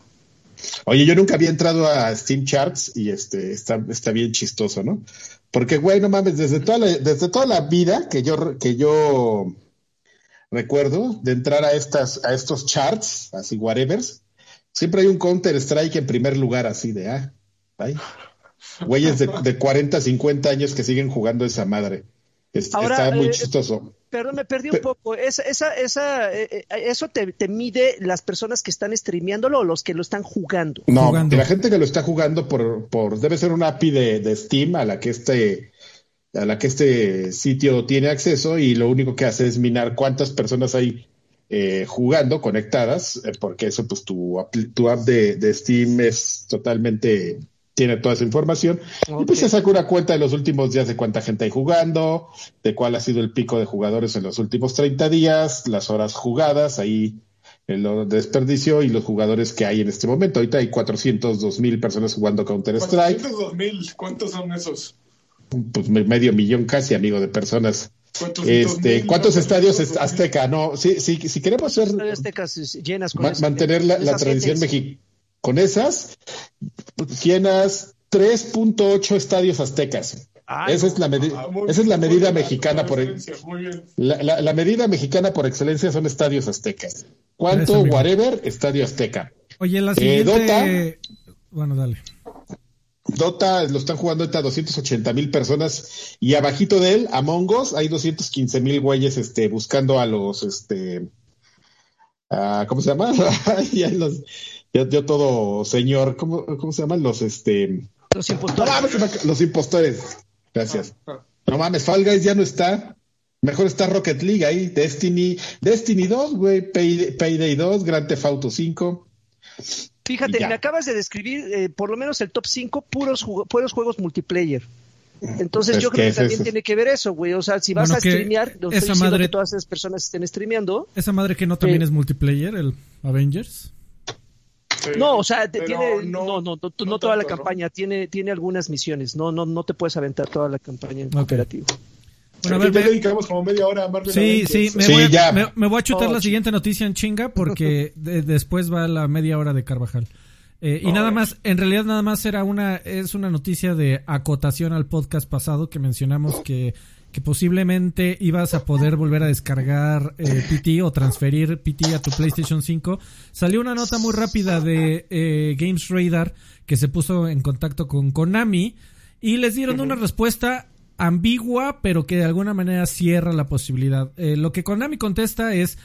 Oye, yo nunca había entrado a Steam Charts y este está, está bien chistoso, ¿no? Porque, güey, no mames, desde toda la, desde toda la vida que yo, que yo recuerdo de entrar a estas, a estos charts, así whatevers, siempre hay un Counter Strike en primer lugar, así de ah. Güeyes de, de 40, 50 años que siguen jugando esa madre. Es- Ahora, está muy eh, chistoso. Perdón, me perdí Pe- un poco. Esa, esa, esa, eh, eh, eso te, te mide las personas que están streameándolo o los que lo están jugando. No, jugando. la gente que lo está jugando por, por debe ser una API de, de Steam a la que este a la que este sitio tiene acceso y lo único que hace es minar cuántas personas hay eh, jugando conectadas, eh, porque eso pues tu app, tu app de, de Steam es totalmente tiene toda esa información y pues se saca una cuenta de los últimos días de cuánta gente hay jugando, de cuál ha sido el pico de jugadores en los últimos 30 días, las horas jugadas, ahí el desperdicio y los jugadores que hay en este momento. Ahorita hay 402 mil personas jugando Counter Strike, 402 mil, ¿cuántos son esos? pues me- medio millón casi, amigo, de personas. 400 Este, mil, ¿cuántos 402 estadios Azteca? No, sí, sí, si queremos ser eh, llenas con ma- mantener la, con la esas tradición mexicana con esas, llenas 3.8 estadios aztecas. Ay, esa es la medi- Ah, muy esa es la medida muy mexicana por referencia, Muy bien. la, la- la medida mexicana por excelencia son estadios aztecas. ¿Cuánto? Whatever, estadio azteca. Oye, la Eh, siguiente. Bueno, dale. Dota lo están jugando ahorita 280 mil personas y abajito de él, Among Us, hay 215 mil güeyes este, buscando a los, este, ah, ¿cómo se llama? ya los, ya, yo todo señor, ¿cómo, cómo se llaman? Los, este, Los no impostores. mames, los impostores. Gracias. No mames, Fall Guys ya no está. Mejor está Rocket League ahí, Destiny, Destiny 2, güey, Payday, Payday 2, Grand Theft Auto 5. Fíjate, me acabas de describir eh, por lo menos el top 5 puros, jugo- puros juegos multiplayer. Entonces Es yo que creo que también tiene que ver eso, güey. O sea, si vas Bueno, a streamear, no estoy esa diciendo madre- que todas esas personas estén streameando. Esa madre que no también Sí. es multiplayer, el Avengers. No, o sea, tiene, no, no, no, no, no toda la campaña, tiene, tiene algunas misiones. No, no, no te puedes aventar toda la campaña en Ok. cooperativo. Bueno, a ver, ya me- dedicamos como media hora a Marvel Sí, Avengers. sí, me, Sí, voy a, ya. me, me voy a chutar Oh, la siguiente noticia en chinga porque de- después va la media hora de Carvajal. Eh, y Oh, nada más, en realidad nada más era una, es una noticia de acotación al podcast pasado que mencionamos que, que posiblemente ibas a poder volver a descargar eh, PT o transferir PT a tu PlayStation 5. Salió una nota muy rápida de eh, Games Radar que se puso en contacto con Konami y les dieron una respuesta ambigua, pero que de alguna manera cierra la posibilidad. Eh, lo que Konami contesta es,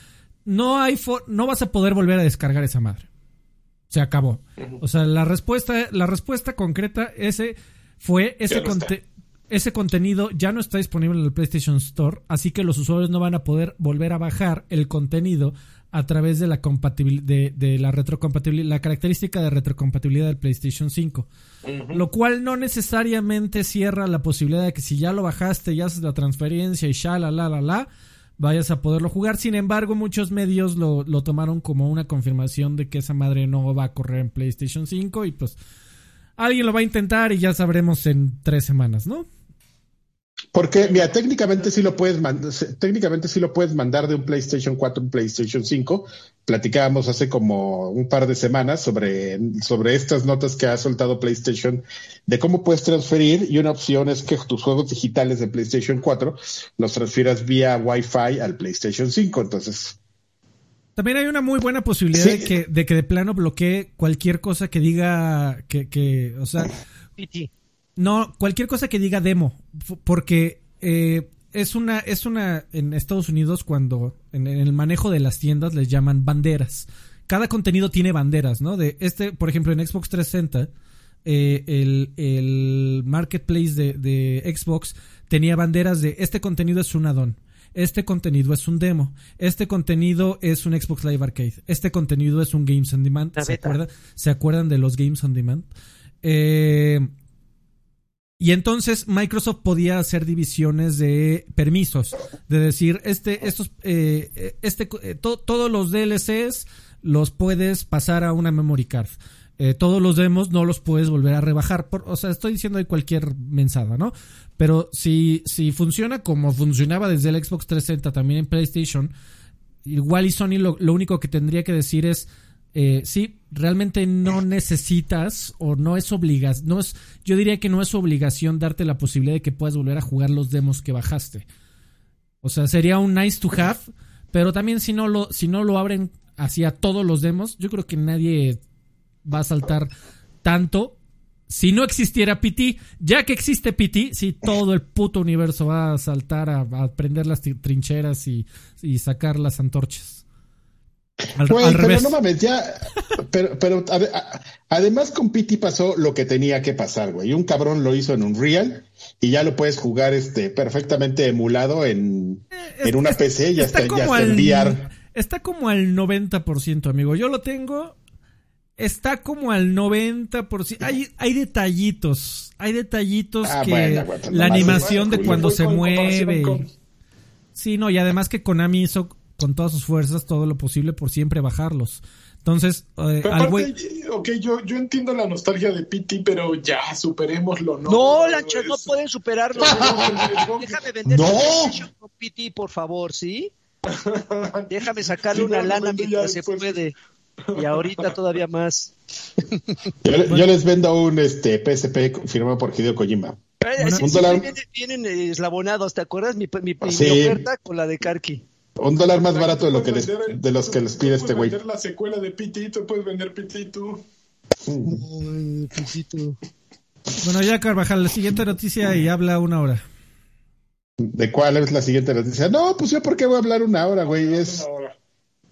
no hay no vas a poder volver a descargar esa madre. Se acabó. O sea, la respuesta, la respuesta concreta ese fue ese conte- ese contenido ya no está disponible en el PlayStation Store, así que los usuarios no van a poder volver a bajar el contenido a través de la compatibil- de, de la retrocompatibilidad, la característica de retrocompatibilidad del PlayStation 5. Lo cual no necesariamente cierra la posibilidad de que si ya lo bajaste, ya haces la transferencia y ya la la la la, vayas a poderlo jugar. Sin embargo, muchos medios lo, lo tomaron como una confirmación de que esa madre no va a correr en PlayStation 5 y pues alguien lo va a intentar y ya sabremos en tres semanas, ¿no? Porque, mira, técnicamente sí lo puedes mandar, técnicamente sí lo puedes mandar de un PlayStation 4 a un PlayStation 5. Platicábamos hace como un par de semanas sobre, sobre estas notas que ha soltado PlayStation de cómo puedes transferir y una opción es que tus juegos digitales de PlayStation 4 los transfieras vía Wi-Fi al PlayStation 5. Entonces, También hay una muy buena posibilidad Sí. de, que, de que de plano bloquee cualquier cosa que diga que, que o sea. No, cualquier cosa que diga demo, porque eh, es una, es una, en Estados Unidos cuando en, el manejo de las tiendas les llaman banderas. Cada contenido tiene banderas, ¿no? De este, por ejemplo, en Xbox 360, eh, el, el, marketplace de, de, Xbox tenía banderas de este contenido es un addon, este contenido es un demo, este contenido es un Xbox Live Arcade, este contenido es un Games on Demand. ¿Se acuerdan, ¿Se acuerdan de los Games on Demand? Eh, y entonces Microsoft podía hacer divisiones de permisos, de decir, este, estos, eh, este, eh, todos los DLCs los puedes pasar a una memory card. Eh, todos los demos no los puedes volver a rebajar. O sea, estoy diciendo ahí cualquier mensada, ¿no? Pero si, si funciona como funcionaba desde el Xbox 360 también en PlayStation, igual y Sony lo, lo único que tendría que decir es, eh, sí, realmente no necesitas o no es obligas, no es, yo diría que no es obligación darte la posibilidad de que puedas volver a jugar los demos que bajaste. O sea, sería un nice to have, pero también si no lo, si no lo abren hacia todos los demos, yo creo que nadie va a saltar tanto. Si no existiera PT, ya que existe PT, si todo el puto universo va a saltar a, a prender las trincheras y, y sacar las antorchas. Güey, pero no mames, ya. Pero, pero además con Pity pasó lo que tenía que pasar, güey. Un cabrón lo hizo en un real y ya lo puedes jugar este perfectamente emulado en, eh, en una PC y ya está, ya está Está como al 90%, amigo. Yo lo tengo. Está como al 90%. Hay, hay detallitos. Hay detallitos ah, que. la animación de cuando se mueve. Sí, no, y además que Konami hizo con todas sus fuerzas todo lo posible por siempre bajarlos. Entonces, eh, Ok, yo, yo entiendo la nostalgia de PT, pero ya, superémoslo, ¿no? No, Lancho, no pueden superarlo. Déjame vender no. con PT, por favor, ¿sí? Déjame sacarle una lana mientras se puede. Y ahorita todavía más. Yo, les vendo un este PSP firmado por Hideo Kojima. un dólar... vienen, eslabonados, ¿te acuerdas? Mi, mi, oferta con la de Karki. Un dólar más barato de lo que les, de los que les pide este güey. Vender la secuela de Pitito, puedes vender Pitito. Bueno, ya Carvajal, la siguiente noticia y habla una hora. ¿De cuál es la siguiente noticia? No, pues yo por qué voy a hablar una hora, güey. Es,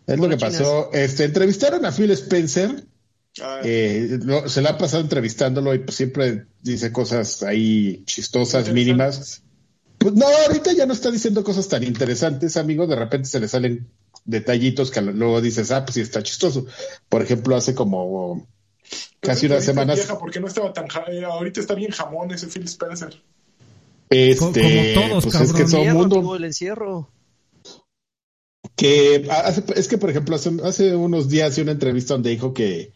es lo que pasó. Este, entrevistaron a Phil Spencer. Ah. Eh, se la ha pasado entrevistándolo y pues siempre dice cosas ahí chistosas, mínimas. Pues no, ahorita ya no está diciendo cosas tan interesantes, amigo. De repente se le salen detallitos que luego dices, ah, pues sí está chistoso. Por ejemplo, hace como casi unas semanas. porque no estaba tan eh, ahorita está bien jamón ese Phil Spencer. Este, como, todos, pues es que todo mundo. El encierro. Que es que, por ejemplo, hace, unos días hice una entrevista donde dijo que,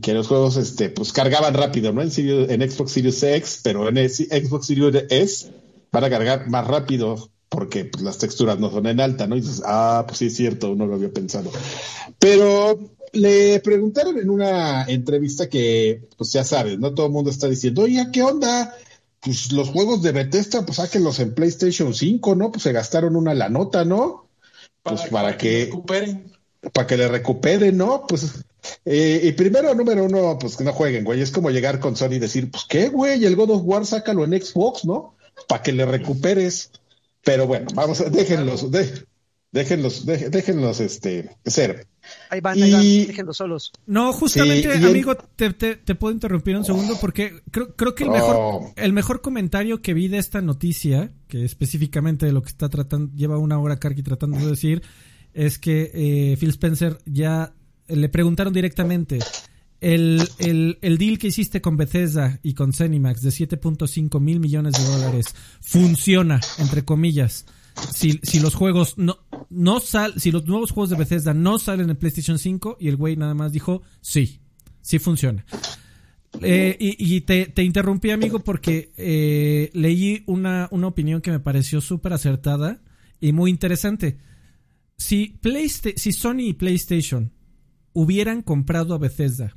que los juegos este, pues cargaban rápido, ¿no? En, en Xbox Series X, pero en Xbox Series S para cargar más rápido porque pues, las texturas no son en alta, ¿no? Y dices, ah, pues sí es cierto, no lo había pensado. Pero le preguntaron en una entrevista que, pues ya sabes, ¿no? Todo el mundo está diciendo, oye, ¿qué onda? Pues los juegos de Bethesda, pues sáquenlos en PlayStation 5, ¿no? Pues se gastaron una la nota, ¿no? Pues para, que, recuperen. Para que le recuperen, ¿no? Pues eh, y primero, número uno, pues que no jueguen, güey. Es como llegar con Sony y decir, pues qué, güey, el God of War sácalo en Xbox, ¿no? Para que le recuperes. Pero bueno, vamos, déjenlos, déjenlos, déjenlos este, ser. Ahí van, ahí van, déjenlos solos. No, justamente, amigo, te, te, puedo interrumpir un segundo porque creo, creo que el mejor, oh. el mejor comentario que vi de esta noticia, que específicamente de lo que está tratando, lleva una hora Karki tratando de decir, es que eh, Phil Spencer ya le preguntaron directamente, el, el, el, deal que hiciste con Bethesda y con Cenimax de 7.5 mil millones de dólares funciona, entre comillas. Si, si los juegos no, no sal, si los nuevos juegos de Bethesda no salen en PlayStation 5 y el güey nada más dijo, sí, sí funciona. Eh, y, y te, te, interrumpí, amigo, porque eh, leí una, una opinión que me pareció súper acertada y muy interesante. Si, si Sony y PlayStation hubieran comprado a Bethesda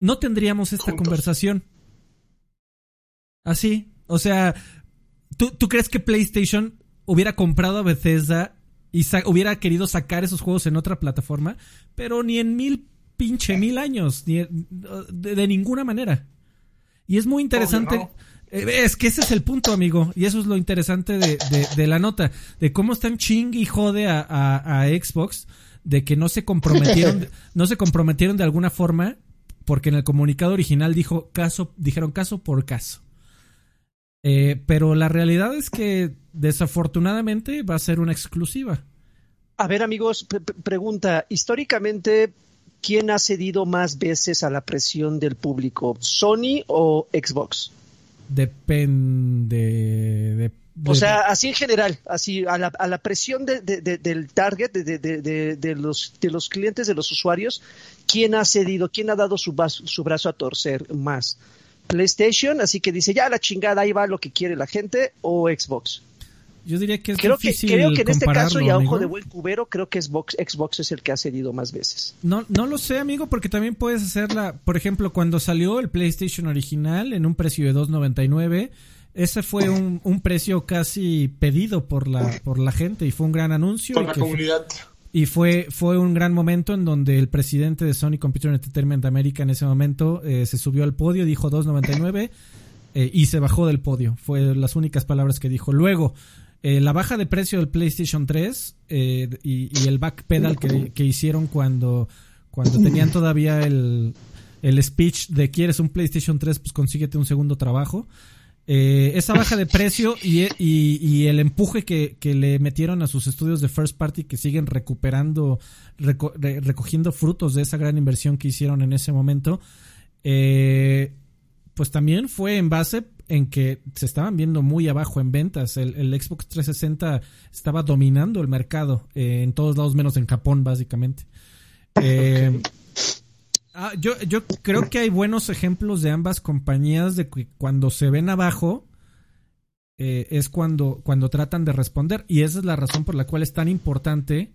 no tendríamos esta conversación. Así, o sea, ¿tú, ¿tú, crees que PlayStation hubiera comprado a Bethesda y hubiera querido sacar esos juegos en otra plataforma? Pero ni en mil pinche mil años, ni de, ninguna manera. Y es muy interesante. Eh, Es que ese es el punto, amigo. Y eso es lo interesante de, de- de la nota. De cómo están ching y jode a, a- a Xbox. De que no se comprometieron, no se comprometieron de alguna forma. Porque en el comunicado original dijo caso, dijeron caso por caso. Eh, pero la realidad es que desafortunadamente va a ser una exclusiva. A ver, amigos, pre- pre- pregunta, históricamente, ¿quién ha cedido más veces a la presión del público? ¿Sony o Xbox? Depende de, O sea, así en general, así a la, a la presión de- de- de- del target, de, de- de- de- de los, de los clientes, de los usuarios, ¿quién ha cedido, quién ha dado su, brazo a torcer más? PlayStation, así que dice, ya la chingada, ahí va lo que quiere la gente, o Xbox. yo diría que es Creo que, difícil creo que en este caso, y a ojo de buen cubero, creo que Xbox, Xbox es el que ha cedido más veces. No, no lo sé, amigo, porque también puedes hacerla. Por ejemplo, cuando salió el PlayStation original en un precio de 2.99, ese fue un, un precio casi pedido por la por la gente y fue un gran anuncio Por la que comunidad. Y fue fue un gran momento en donde el presidente de Sony Computer Entertainment America en ese momento eh, se subió al podio, dijo 2.99 eh, y se bajó del podio. Fue las únicas palabras que dijo. Luego, eh, la baja de precio del PlayStation 3 eh, y, y el backpedal que, que hicieron cuando, cuando tenían todavía el, el speech de quieres un PlayStation 3, pues consíguete un segundo trabajo. Eh, esa baja de precio y, el empuje que, le metieron a sus estudios de first party que siguen recuperando, reco- re- recogiendo frutos de esa gran inversión que hicieron en ese momento, eh, pues también fue en base en que se estaban viendo muy abajo en ventas. El, Xbox 360 estaba dominando el mercado eh, en todos lados, menos en Japón, básicamente. Eh, ah, yo, creo que hay buenos ejemplos de ambas compañías de que cuando se ven abajo eh, es cuando, cuando tratan de responder. Y esa es la razón por la cual es tan importante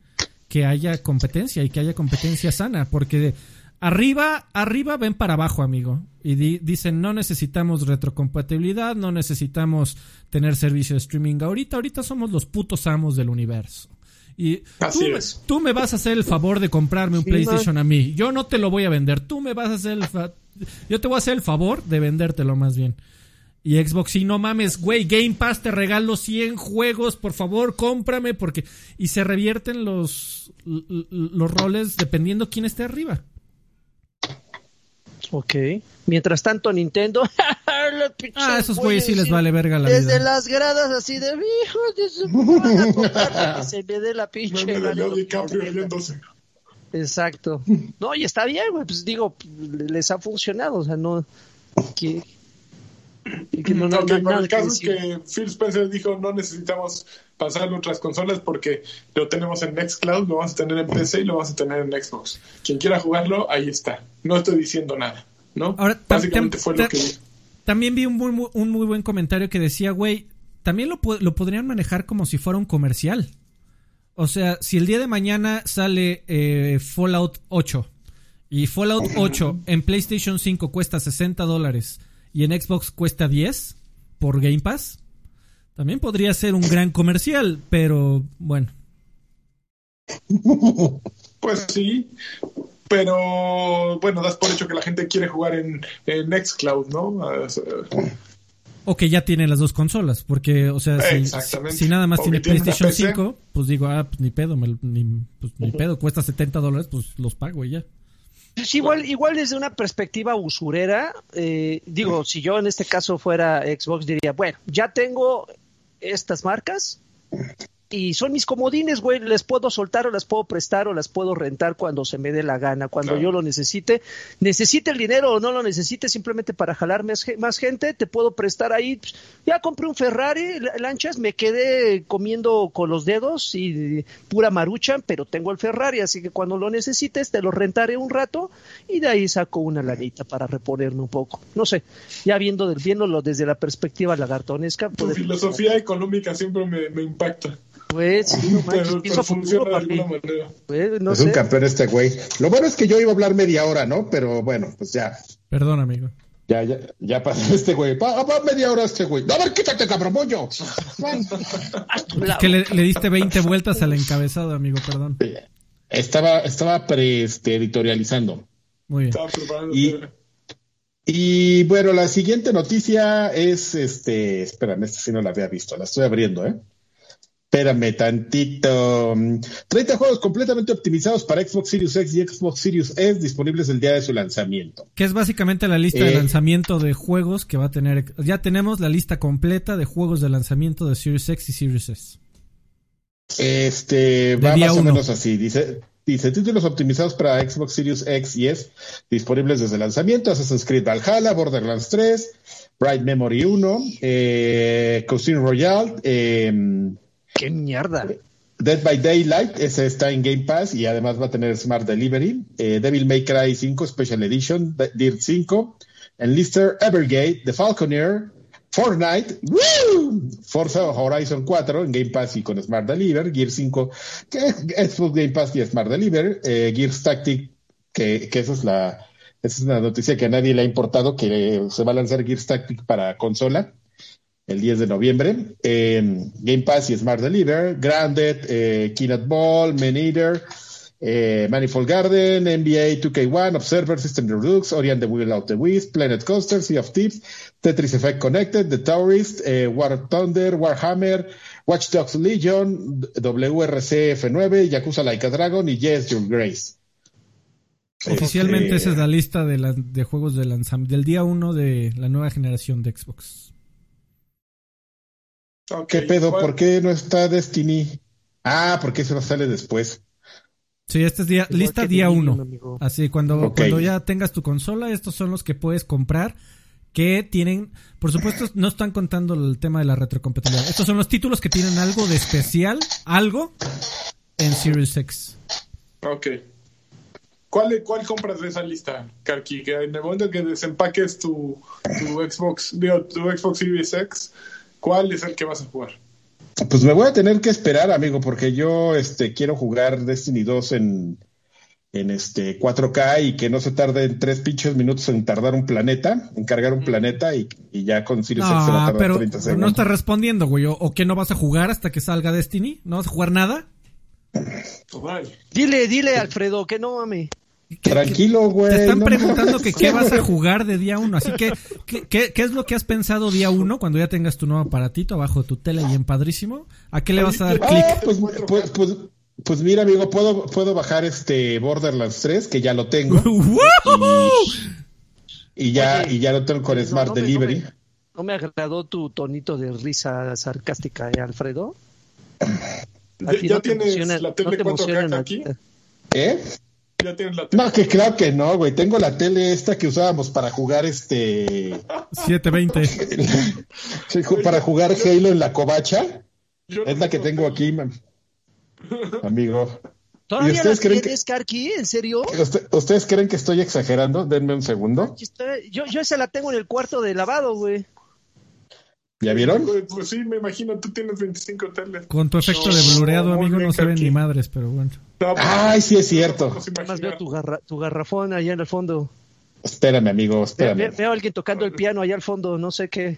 que haya competencia y que haya competencia sana. Porque arriba, arriba ven para abajo, amigo. Y di- dicen, no necesitamos retrocompatibilidad, no necesitamos tener servicio de streaming ahorita. Ahorita somos los putos amos del universo. Y Así tú, me- es. tú me vas a hacer el favor de comprarme un Sí, PlayStation a mí. Yo no te lo voy a vender. Tú me vas a hacer el fa- yo te voy a hacer el favor de vendértelo más bien. Y Xbox, sí, no mames, güey, Game Pass te regalo 100 juegos, por favor, cómprame porque y se revierten los los roles dependiendo quién esté arriba. Ok. Mientras tanto, Nintendo. Ah, esos güeyes sí les vale verga la Desde vida. las gradas así de hijos de su porque se me dé la pinche que. Exacto. No, y está bien, güey. Pues digo, les ha funcionado. O sea, no. Que, que no, no, el caso es que Phil Spencer dijo no necesitamos pasarlo a otras consolas porque lo tenemos en Nextcloud, lo vamos a tener en PC y lo vamos a tener en Xbox. Quien quiera jugarlo, ahí está. No estoy diciendo nada, ¿no? Ahora, Básicamente fue lo que. También vi un muy, muy- un muy buen comentario que decía, güey, también lo podrían manejar como si fuera un comercial. O sea, si el día de mañana sale eh, Fallout 8 y Fallout 8 en PlayStation 5 cuesta 60 dólares y en Xbox cuesta 10 por Game Pass, también podría ser un gran comercial, pero bueno. Pues sí, pero bueno, das por hecho que la gente quiere jugar en, en Nextcloud, ¿no? So- O que ya tiene las dos consolas, porque, o sea, si, nada más O tiene PlayStation PC. 5, pues digo, ah, pues ni pedo, me ni, pues ni pedo, cuesta 70 dólares, pues los pago y ya. Pues igual, igual desde una perspectiva usurera, eh, digo, si yo en este caso fuera Xbox, diría, bueno, ya tengo estas marcas y son mis comodines, güey, les puedo soltar o las puedo prestar o las puedo rentar cuando se me dé la gana, cuando Claro. yo lo necesite. Necesite el dinero o no lo necesite simplemente para jalar más, ge- más gente, te puedo prestar ahí. Pues, Ya compré un Ferrari, la- lanchas, me quedé comiendo con los dedos y pura marucha, pero tengo el Ferrari, así que cuando lo necesites te lo rentaré un rato y de ahí saco una lanita para reponerme un poco. No sé, ya viendo, viéndolo desde la perspectiva lagartonesca, Tu filosofía económica siempre me, me impacta. Pues, sí, no manches, Pero, pienso pero futuro, funciona de papi. alguna manera. Pues, no es sé. un campeón este güey. Lo bueno es que yo iba a hablar media hora, ¿no? Pero bueno, pues ya. Perdón, amigo. Ya, ya, ya pasó este güey. Va, va media hora este güey. A ver, quítate, cabrón. Es que le, le diste 20 vueltas al encabezado, amigo, perdón. Estaba, estaba pre, este, editorializando. Muy bien. Estaba preparando. Y- Y bueno, la siguiente noticia es, este, espérame, esta sí no la había visto, la estoy abriendo, ¿eh? Espérame tantito. 30 juegos completamente optimizados para Xbox Series X y Xbox Series S disponibles el día de su lanzamiento. Que es básicamente la lista de Eh. lanzamiento de juegos que va a tener. Ya tenemos la lista completa de juegos de lanzamiento de Series X y Series S. Este, va más o menos así. Dice, dice títulos optimizados para Xbox Series X y S disponibles desde lanzamiento. Assassin's Creed Valhalla, Borderlands 3, Bright Memory 1, eh, Cousin Royale, eh, ¡Qué mierda! Dead by Daylight, ese está en Game Pass y además va a tener Smart Delivery. Eh, Devil May Cry 5 Special Edition, Dirt 5, Enlister Evergate, The Falconer, Fortnite, ¡Woo! Forza Horizon 4 en Game Pass y con Smart Delivery, Gear 5, que es Xbox Game Pass y Smart Delivery, eh, Gears Tactic, que, que esa es la, esa es una noticia que a nadie le ha importado, que se va a lanzar Gears Tactic para consola el 10 de noviembre. Eh, Game Pass y Smart Deliver, Grounded, eh, Keynote Ball, Man Eater, eh, Manifold Garden, NBA 2K1, Observer, System Redux, Ori and the Will of the Wisp, Planet Coaster, Sea of Thieves, Tetris Effect Connected, The Tourist, eh, War Thunder, Warhammer, Watch Dogs Legion, WRCF9, Yakuza Like a Dragon y Yes, Your Grace. Oficialmente Este, esa es la lista de, la- de juegos de del día 1 de la nueva generación de Xbox. ¿Qué pedo? ¿cuál- ¿Por qué no está Destiny? Ah, porque eso sale después. Sí, esta es día, Igual lista día Dominion, 1. amigo. Así, cuando ya tengas tu consola, estos son los que puedes comprar que tienen, por supuesto, no están contando el tema de la retrocompatibilidad. Estos son los títulos que tienen algo de especial, algo en Series X. Ok. ¿Cuál, ¿Cuál compras de esa lista, Karki? Que en el momento que desempaques tu, tu Xbox, digo, tu Xbox Series X, ¿cuál es el que vas a jugar? Pues me voy a tener que esperar, amigo, porque yo este quiero jugar Destiny 2 en, en este 4K y que no se tarde en tres pinches minutos en tardar un planeta, en cargar un planeta y, y ya con Series X se va a Ah, tardar pero 30 no segundos. estás respondiendo, güey. ¿O, o que no vas a jugar hasta que salga Destiny? ¿No vas a jugar nada? Dile, dile, Alfredo, que no Tranquilo, güey. Te están no preguntando mames. que qué vas a jugar de día uno. Así que, ¿qué, qué, qué es lo que has pensado día uno cuando ya tengas tu nuevo aparatito abajo de tu tele y en padrísimo? ¿A qué le vas a dar Ah, clic? Ah, pues, pues, pues, pues mira, amigo, puedo, puedo bajar este Borderlands 3, que ya lo tengo, ¡Woohoo! y ya, Oye, y ya lo tengo con no, Smart no me- no Delivery. me- ¿No me agradó tu tonito de risa sarcástica, eh, Alfredo? ¿A ¿Ya, ti tienes la no tele te 4K emociona aquí? ¿Eh? ¿Ya tienes la tele? No, que claro que no, güey. Tengo la tele esta que usábamos para jugar este. 720. sí, ju- para jugar Halo en la covacha. Es la que tengo aquí, man. Amigo. ¿Todavía ustedes creen que- tienes, Karki? ¿En serio? ¿Usted- ¿Ustedes creen que estoy exagerando? Denme un segundo. Yo, yo esa la tengo en el cuarto de lavado, güey. ¿Ya vieron? Pues, pues sí, me imagino, tú tienes 25 teles. Con tu efecto No, de blureado, amigo, no se ven ni madres, pero bueno. No, Ay, sí es cierto. Además veo tu, garra- tu garrafón allá en el fondo. Espérame, amigo, espérame. ve- veo a alguien tocando el piano allá al fondo, no sé qué.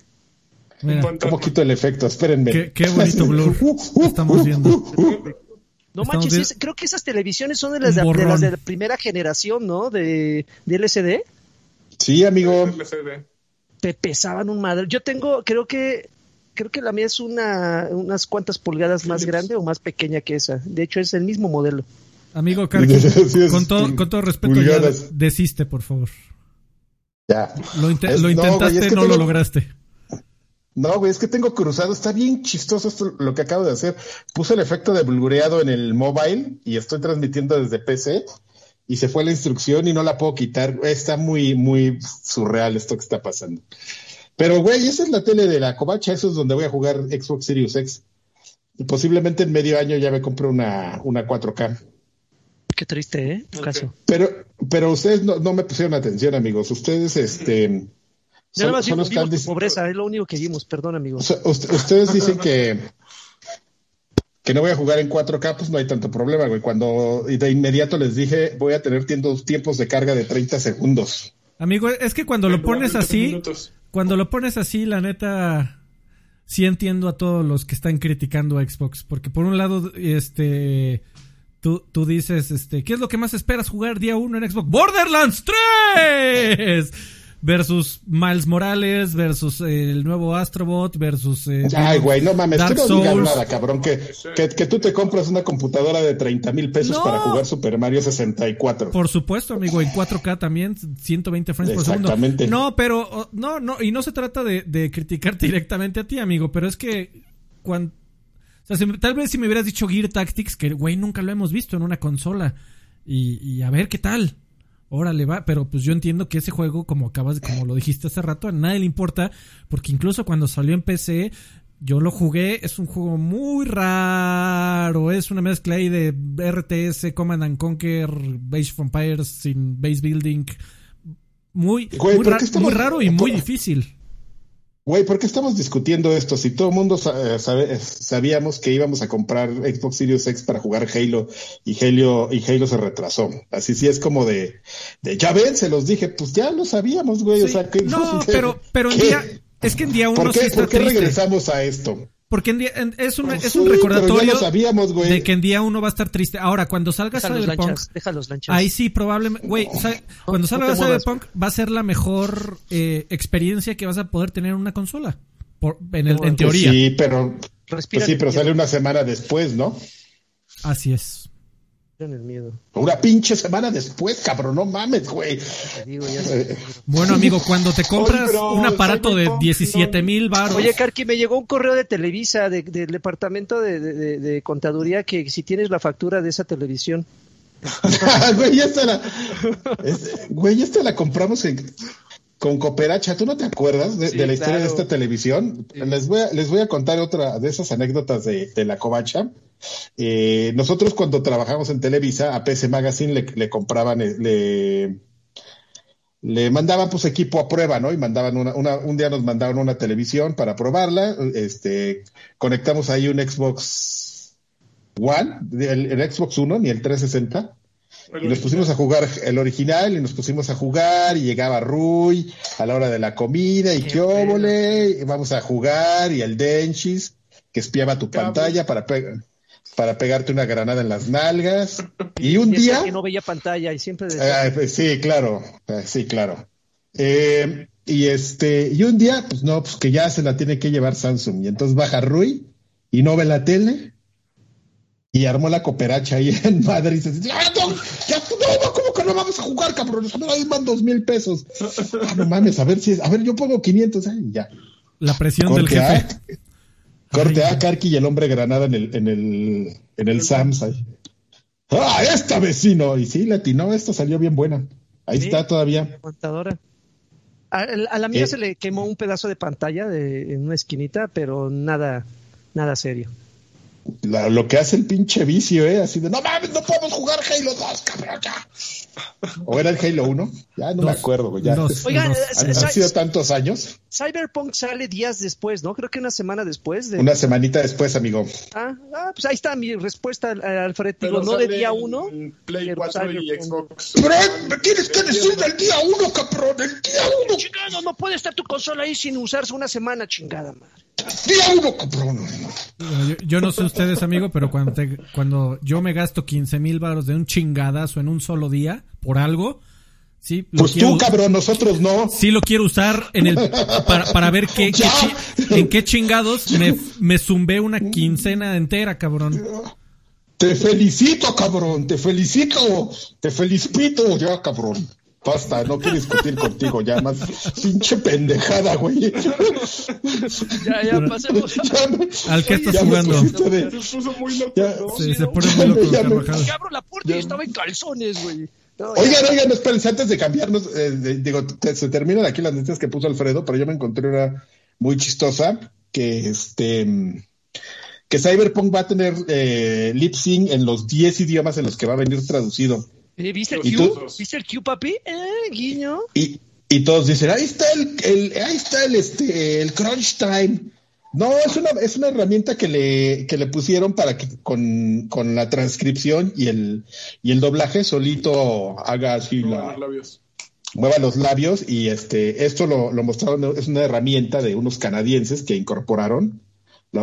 Mira. ¿Cómo quito el efecto? Espérenme. qué, qué bonito blur estamos viendo. No Estamos manches, es- creo que esas televisiones son de las de, Un de las borrón. de la primera generación, ¿no? De, de LCD. Sí, amigo. LCD. Te pesaban un madre. Yo tengo, creo que, creo que la mía es una, unas cuantas pulgadas más grande o más pequeña que esa. De hecho, es el mismo modelo. Amigo es- con todo, con todo respeto, pulgadas. ya desiste, por favor. Ya. Lo, Es- lo no, güey, intentaste, es que no lo lograste. No, güey, es que tengo cruzado. Está bien chistoso esto, lo que acabo de hacer. Puse el efecto de blureado en el mobile y estoy transmitiendo desde PC y se fue la instrucción y no la puedo quitar. Está muy, muy surreal esto que está pasando. Pero, güey, esa es la tele de la covacha. Eso es donde voy a jugar Xbox Series X. Y posiblemente en medio año ya me compro una, una 4K. Qué triste, ¿eh? Tu caso. Pero, pero ustedes no, no me pusieron atención, amigos. Ustedes, este. Ya nada más vimos tu diciendo- pobreza, es lo único que vimos, perdón, amigo. O sea, ust- ustedes dicen que que no voy a jugar en 4K, pues no hay tanto problema, güey. Cuando y de inmediato les dije, voy a tener tiempos, de carga de 30 segundos. Amigo, es que cuando lo pones 30 así, minutos. Cuando lo pones así, la neta, sí entiendo a todos los que están criticando a Xbox. Porque por un lado, este, tú, tú dices, este, ¿qué es lo que más esperas jugar día uno en Xbox? ¡Borderlands 3! Versus Miles Morales, versus eh, el nuevo Astrobot, versus... Eh, Ay, güey, no mames, Dark tú no digas Souls. nada, cabrón, que, que, que tú te compras una computadora de 30 mil pesos No. para jugar Super Mario 64. Por supuesto, amigo, en 4K también, 120 frames por segundo. Exactamente. No, pero, oh, no, no, y no se trata de, de criticarte directamente a ti, amigo, pero es que cuando... O sea, si me- tal vez si me hubieras dicho Gear Tactics, que, güey, nunca lo hemos visto en una consola, y, y a ver qué tal. Órale, va, pero pues yo entiendo que ese juego, como acabas, como lo dijiste hace rato, a nadie le importa, porque incluso cuando salió en PC, yo lo jugué, es un juego muy raro, es una mezcla ahí de RTS, Command and Conquer, Age of Empires sin base building, muy, Güey, muy, ¿por ra- qué estamos- muy raro y muy difícil. Güey, ¿por qué estamos discutiendo esto? Si todo el mundo eh, sabe- eh, sabíamos que íbamos a comprar Xbox Series X para jugar Halo y Halo, y Halo se retrasó. Así sí es como de, de ya ven, se los dije, pues ya lo sabíamos, güey. o sea, que, no, pero, pero en día, es que en día uno ¿Por sí qué, está ¿por qué triste. regresamos a esto? Porque en día, en- es un, es Sí, un recordatorio sabíamos, de que en día uno va a estar triste. Ahora, cuando salga Deja los Cyberpunk, lanchas, deja los lanchas. Ah, Ahí sí, probablemente, güey, o sea, cuando no salga muevas. Cyberpunk va a ser la mejor eh, experiencia que vas a poder tener en una consola. Por, en, el- en Pues teoría. Sí, pero, pues sí, pero sale una semana después, ¿no? Así es. El miedo. Una pinche semana después, cabrón, no mames, güey. Digo, ya sé. Bueno, amigo, cuando te compras un aparato de Cyberpunk, 17 mil baros. Oye, Karki, me llegó un correo de Televisa, de- del departamento de, de- de- de contaduría, que si tienes la factura de esa televisión. güey, esta la, es- güey, esta la compramos en- con Cooperacha. ¿Tú no te acuerdas de, Sí, de la historia de esta televisión? Sí. Les, voy a, les voy a contar otra de esas anécdotas de, de la Covacha. Eh, nosotros cuando trabajamos en Televisa, a PC Magazine le, le compraban, eh, le, le mandaban pues equipo a prueba, ¿no? Y mandaban una, una- un día nos mandaron una televisión para probarla, este, conectamos ahí un Xbox One, el, el Xbox One, ni el 360, y nos pusimos a jugar el original y nos pusimos a jugar y llegaba Rui a la hora de la comida y Qué óvole, vamos a jugar y el Denchis que espiaba tu pantalla para, pe- para pegarte una granada en las nalgas. Y un día... que no veía pantalla y siempre decía, Ah, pues sí, claro, ah, sí, claro. Eh, y este, y un día, pues no, pues que ya se la tiene que llevar Samsung. Y entonces baja Rui y no ve la tele y armó la cooperacha ahí en Madrid. Y dice, ¡Ah, no! Ya, no, no, ¿cómo que no vamos a jugar, cabrón? No, ahí van dos mil pesos. Ah, no mames, a ver si es, a ver, yo pongo 500, ¿eh? Y ya. La presión del jefe. A, corte A, Karki y el hombre granada en el, en el, en el Sams. ahí. ¡Ah, esta vecino! Y sí, latinó, esta salió bien buena. Ahí Sí. está todavía. A, a la mía Eh. se le quemó un pedazo de pantalla de, en una esquinita, pero nada, nada serio. La- lo que hace el pinche vicio, ¿eh? Así de, no mames, no podemos jugar Halo 2, cabrón, ya. ¿O era el Halo 1? Ya no me Dos. acuerdo, güey. Ya. Dos. Oigan, Dos. eh, Han, han Cy- sido tantos años. Cyberpunk sale días después, ¿no? Creo que una semana después de... Una semanita después, amigo. Ah, ah, pues ahí está mi respuesta, al- al Alfred. Digo, no de día en uno. Play pero 4 y. Xbox. Pero me tienes que decir del día 1, cabrón, el día 1. Chingado, no puede estar tu consola ahí sin usarse una semana, chingada madre. Día 1, cabrón. Yo, yo no sé ustedes, amigo, pero cuando, te- cuando yo me gasto 15 mil baros de un chingadazo en un solo día, por algo, sí, Pues quiero- tú, cabrón, nosotros no. sí lo quiero usar en el para, para ver qué, en qué chingados me, me zumbé una quincena entera, cabrón. Te felicito, cabrón, te felicito, te felicito, ya, cabrón. Basta, no quiero discutir contigo ya más. Pinche pendejada, güey. Ya, ya, pasemos. Ya ¿Al qué estás ya jugando? de- Se puso muy loco, Ya. ¿no? Se, se pone muy loco Ya me-. Que abro la puerta y estaba en calzones, güey. No, ya. Oigan, oigan, espérense, antes de cambiarnos, eh, de- digo, te- se terminan aquí las noticias que puso Alfredo, pero yo me encontré una muy chistosa, que este, que Cyberpunk va a tener eh, lip sync en los 10 idiomas en los que va a venir traducido. Eh, ¿Viste el ¿Y Q? ¿Viste el Q, papi? Eh, guiño. Y, y todos dicen, ahí está el, el- ahí está el, este, el crunch time. No, es una, es una herramienta que le, que le pusieron para que con, con la transcripción y el, y el doblaje solito haga así No, la, los labios. mueva los labios y este esto lo, lo mostraron es una herramienta de unos canadienses que incorporaron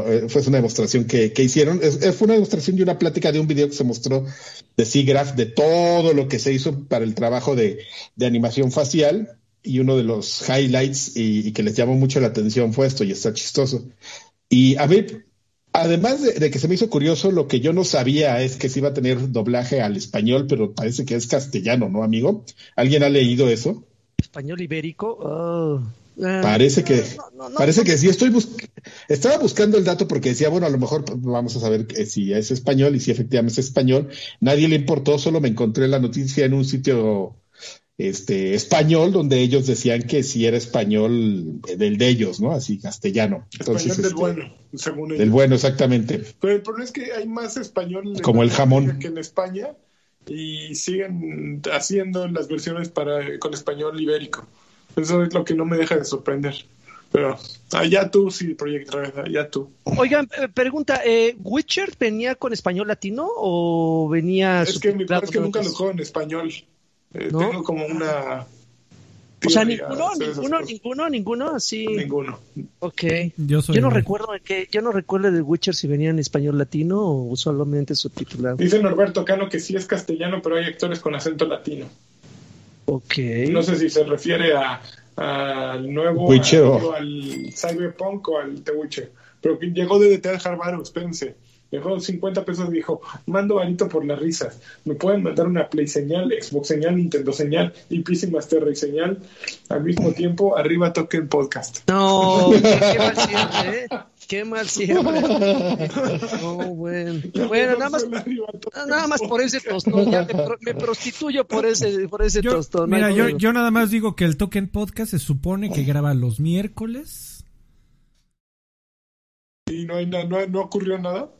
Eh, fue una demostración que, hicieron fue una demostración y una plática de un video que se mostró de SIGGRAPH de todo lo que se hizo para el trabajo de, de animación facial y uno de los highlights y, que les llamó mucho la atención fue esto y está chistoso. Y a mí, además de, que se me hizo curioso, lo que yo no sabía es que se iba a tener doblaje al español, pero parece que es castellano, ¿no, amigo? ¿Alguien ha leído eso? Español ibérico. Oh. Ah. Parece que, parece que sí. Estoy estaba buscando el dato porque decía, bueno, a lo mejor vamos a saber si es español y si efectivamente es español. Nadie le importó, solo me encontré la noticia en un sitio este español donde ellos decían que si era español del de ellos, ¿no? Así castellano. Entonces, español del este, bueno, según ellos. Del bueno, exactamente. Pero el problema es que hay más español como el jamón que en España y siguen haciendo las versiones para con español ibérico. Eso es lo que no me deja de sorprender. Pero allá tú, sí, Project Red, allá tú. Oigan, eh, pregunta, eh, ¿Witcher venía con español latino o venía... Es que mi es que nunca lo juego en español. Eh, tengo como una... O sea, ninguno, ninguno, ninguno, ninguno, así. Ninguno. Ok. Yo, no recuerdo que, yo no recuerdo de Witcher si venía en español latino o solamente subtitulado. Dice Norberto Cano que sí es castellano, pero hay actores con acento latino. Ok. No sé si se refiere a al nuevo al, Cyberpunk o al The Witcher. Pero llegó de detrás Harvard, Spence dejó 50 pesos y dijo, mando varito por las risas, me pueden mandar una Play señal, Xbox señal, Nintendo señal y PC Master Race señal al mismo tiempo, arriba Token Podcast. No, qué mal siempre, ¿eh? Qué mal siempre. No, bueno. Bueno, nada más, nada más por ese tostón, ya me, prostituyo por ese, por ese tostón. Mira, yo, yo nada más digo que el Token Podcast se supone que graba los miércoles. ¿Y no, hay no, no ocurrió nada?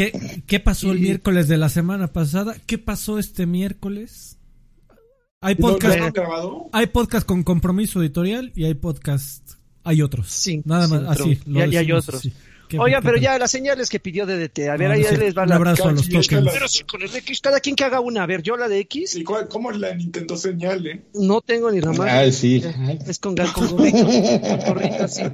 ¿Qué, ¿Qué pasó el miércoles de la semana pasada? ¿Qué pasó este miércoles? Hay podcast, hay podcast con compromiso editorial y hay podcast, hay otros. Sí, nada más, así. y, hay otros. Oiga, pero ya las señales que pidió DDT. A ver, ahí les va la. Un abrazo a los tokens. Pero sí, con el X, cada quien que haga una. A ver, yo la de X. ¿Y cuál, cómo es la Nintendo señal, eh? No tengo ni la más. Ah, sí. Es con, con gorrito. con gorrito así.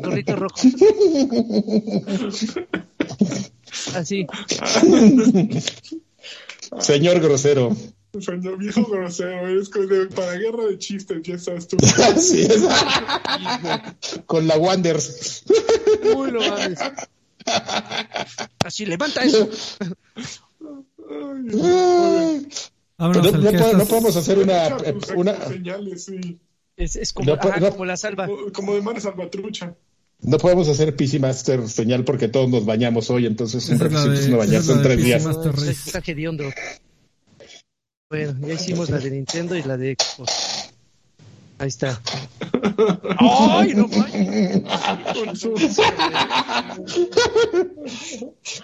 Gorrito rojo. Así. Señor grosero. Señor viejo grosero, es para guerra de chistes, ya estás tú. Así es. Con la. Uy, lo Así, levanta eso. no, no, podemos hacer una. una... Señales, sí. Es, es como, ajá, como, la salva. Como, como de Mar Salvatrucha. No podemos hacer PC Master señal porque todos nos bañamos hoy, entonces siempre me bañarse en tres días. Está hediondo. Bueno, ya hicimos la de Nintendo y la de Xbox. Ahí está. ¡Ay, no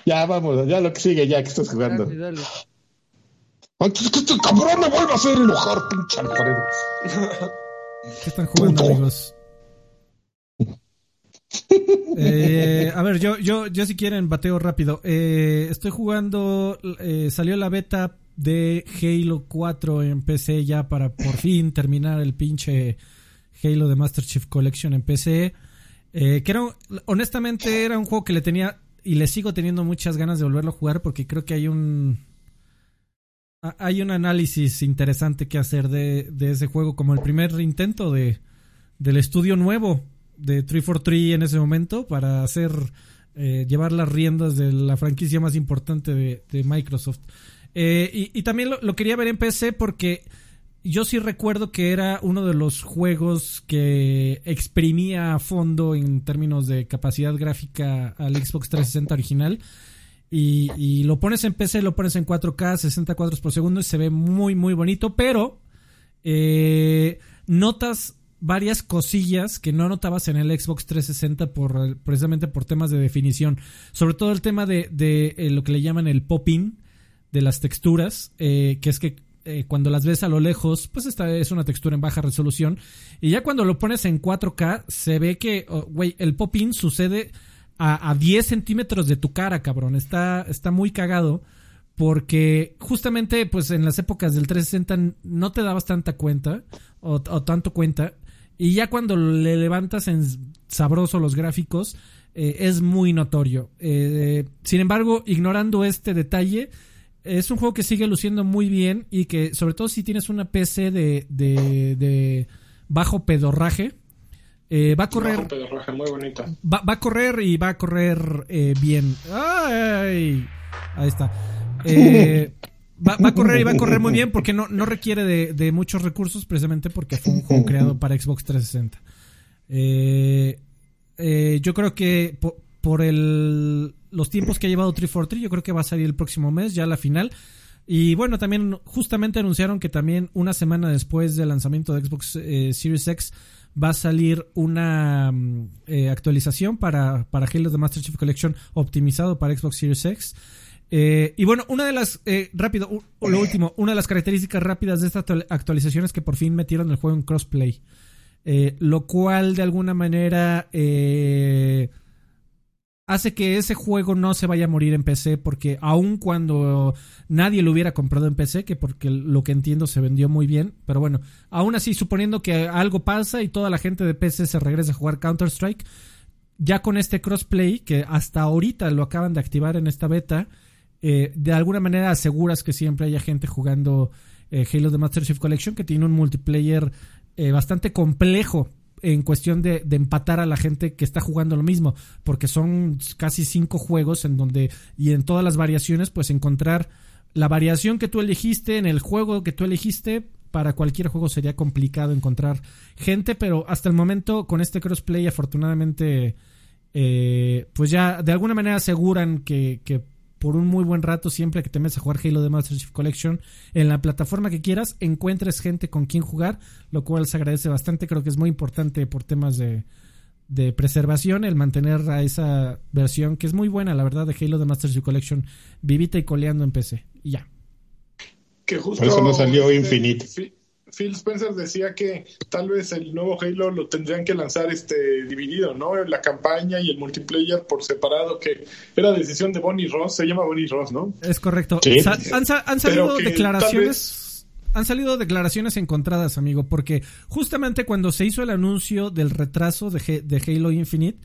Ya vamos, ya lo que sigue, ya que estás jugando. Dale, dale. Antes que este cabrón me vuelva a hacer enojar, pinche Alfredo. ¿Qué están jugando, amigos? Eh, a ver, yo, yo, yo si quieren bateo rápido. Eh, estoy jugando, eh, salió la beta de Halo 4 en PC ya para por fin terminar el pinche Halo de Master Chief Collection en PC. que era, honestamente era un juego que le tenía y le sigo teniendo muchas ganas de volverlo a jugar porque creo que hay un hay un análisis interesante que hacer de, de ese juego como el primer intento de del estudio nuevo de 343 en ese momento para hacer eh, llevar las riendas de la franquicia más importante de, Microsoft. Eh, y, también lo, quería ver en PC porque yo sí recuerdo que era uno de los juegos que exprimía a fondo en términos de capacidad gráfica al Xbox 360 original. Y, lo pones en PC, lo pones en 4K, 60 cuadros por segundo y se ve muy, muy bonito, pero eh, notas varias cosillas que no notabas en el Xbox 360 por precisamente por temas de definición. Sobre todo el tema de, eh, lo que le llaman el popping de las texturas, eh, que es que eh, cuando las ves a lo lejos, pues esta es una textura en baja resolución. Y ya cuando lo pones en 4K, se ve que, oh, güey, el popping sucede a, a 10 centímetros de tu cara, cabrón. Está, está muy cagado porque justamente pues en las épocas del 360 no te dabas tanta cuenta o tanto cuenta y ya cuando le levantas en sabroso los gráficos, eh, es muy notorio. Eh, sin embargo, ignorando este detalle, es un juego que sigue luciendo muy bien y que, sobre todo si tienes una PC de, de, bajo pedorraje. Eh, va a correr. Bajo pedorraje, muy bonita. Va, va, a correr y va a correr eh, bien. ¡Ay! Ahí está. Va, va, a correr y va a correr muy bien porque no, no requiere de, de, muchos recursos, precisamente porque fue un juego creado para Xbox 360. Eh, eh, yo creo que por, por, el, los tiempos que ha llevado 343, yo creo que va a salir el próximo mes, ya la final. Y bueno, también justamente anunciaron que también una semana después del lanzamiento de Xbox eh, Series X va a salir una eh, actualización para, para Halo The Master Chief Collection optimizado para Xbox Series X. Eh, y bueno, una de las, eh, rápido, lo último, una de las características rápidas de esta actualización es que por fin metieron el juego en crossplay. Eh, lo cual de alguna manera eh, hace que ese juego no se vaya a morir en PC porque aun cuando nadie lo hubiera comprado en PC, que porque lo que entiendo se vendió muy bien, pero bueno, aún así suponiendo que algo pasa y toda la gente de PC se regresa a jugar Counter-Strike, ya con este crossplay que hasta ahorita lo acaban de activar en esta beta, eh, de alguna manera aseguras que siempre haya gente jugando eh, Halo The Master Chief Collection que tiene un multiplayer eh, bastante complejo en cuestión de, de, empatar a la gente que está jugando lo mismo, porque son casi cinco juegos en donde y en todas las variaciones pues encontrar la variación que tú elegiste en el juego que tú elegiste para cualquier juego sería complicado encontrar gente, pero hasta el momento con este crossplay afortunadamente eh, pues ya de alguna manera aseguran que por un muy buen rato, siempre que te metes a jugar Halo de Master Chief Collection en la plataforma que quieras, encuentres gente con quien jugar, lo cual se agradece bastante. Creo que es muy importante por temas de, de preservación el mantener a esa versión que es muy buena, la verdad, de Halo de Master Chief Collection, vivita y coleando en PC. Y ya. Que justo, por eso no salió Infinite. Sí. Phil Spencer decía que tal vez el nuevo Halo lo tendrían que lanzar este dividido, ¿no? La campaña y el multiplayer por separado, que era decisión de Bonnie Ross, se llama Bonnie Ross, ¿no? Es correcto. Sí. Sa han, han, salido declaraciones. Han salido declaraciones encontradas, amigo, porque justamente cuando se hizo el anuncio del retraso de, de Halo Infinite,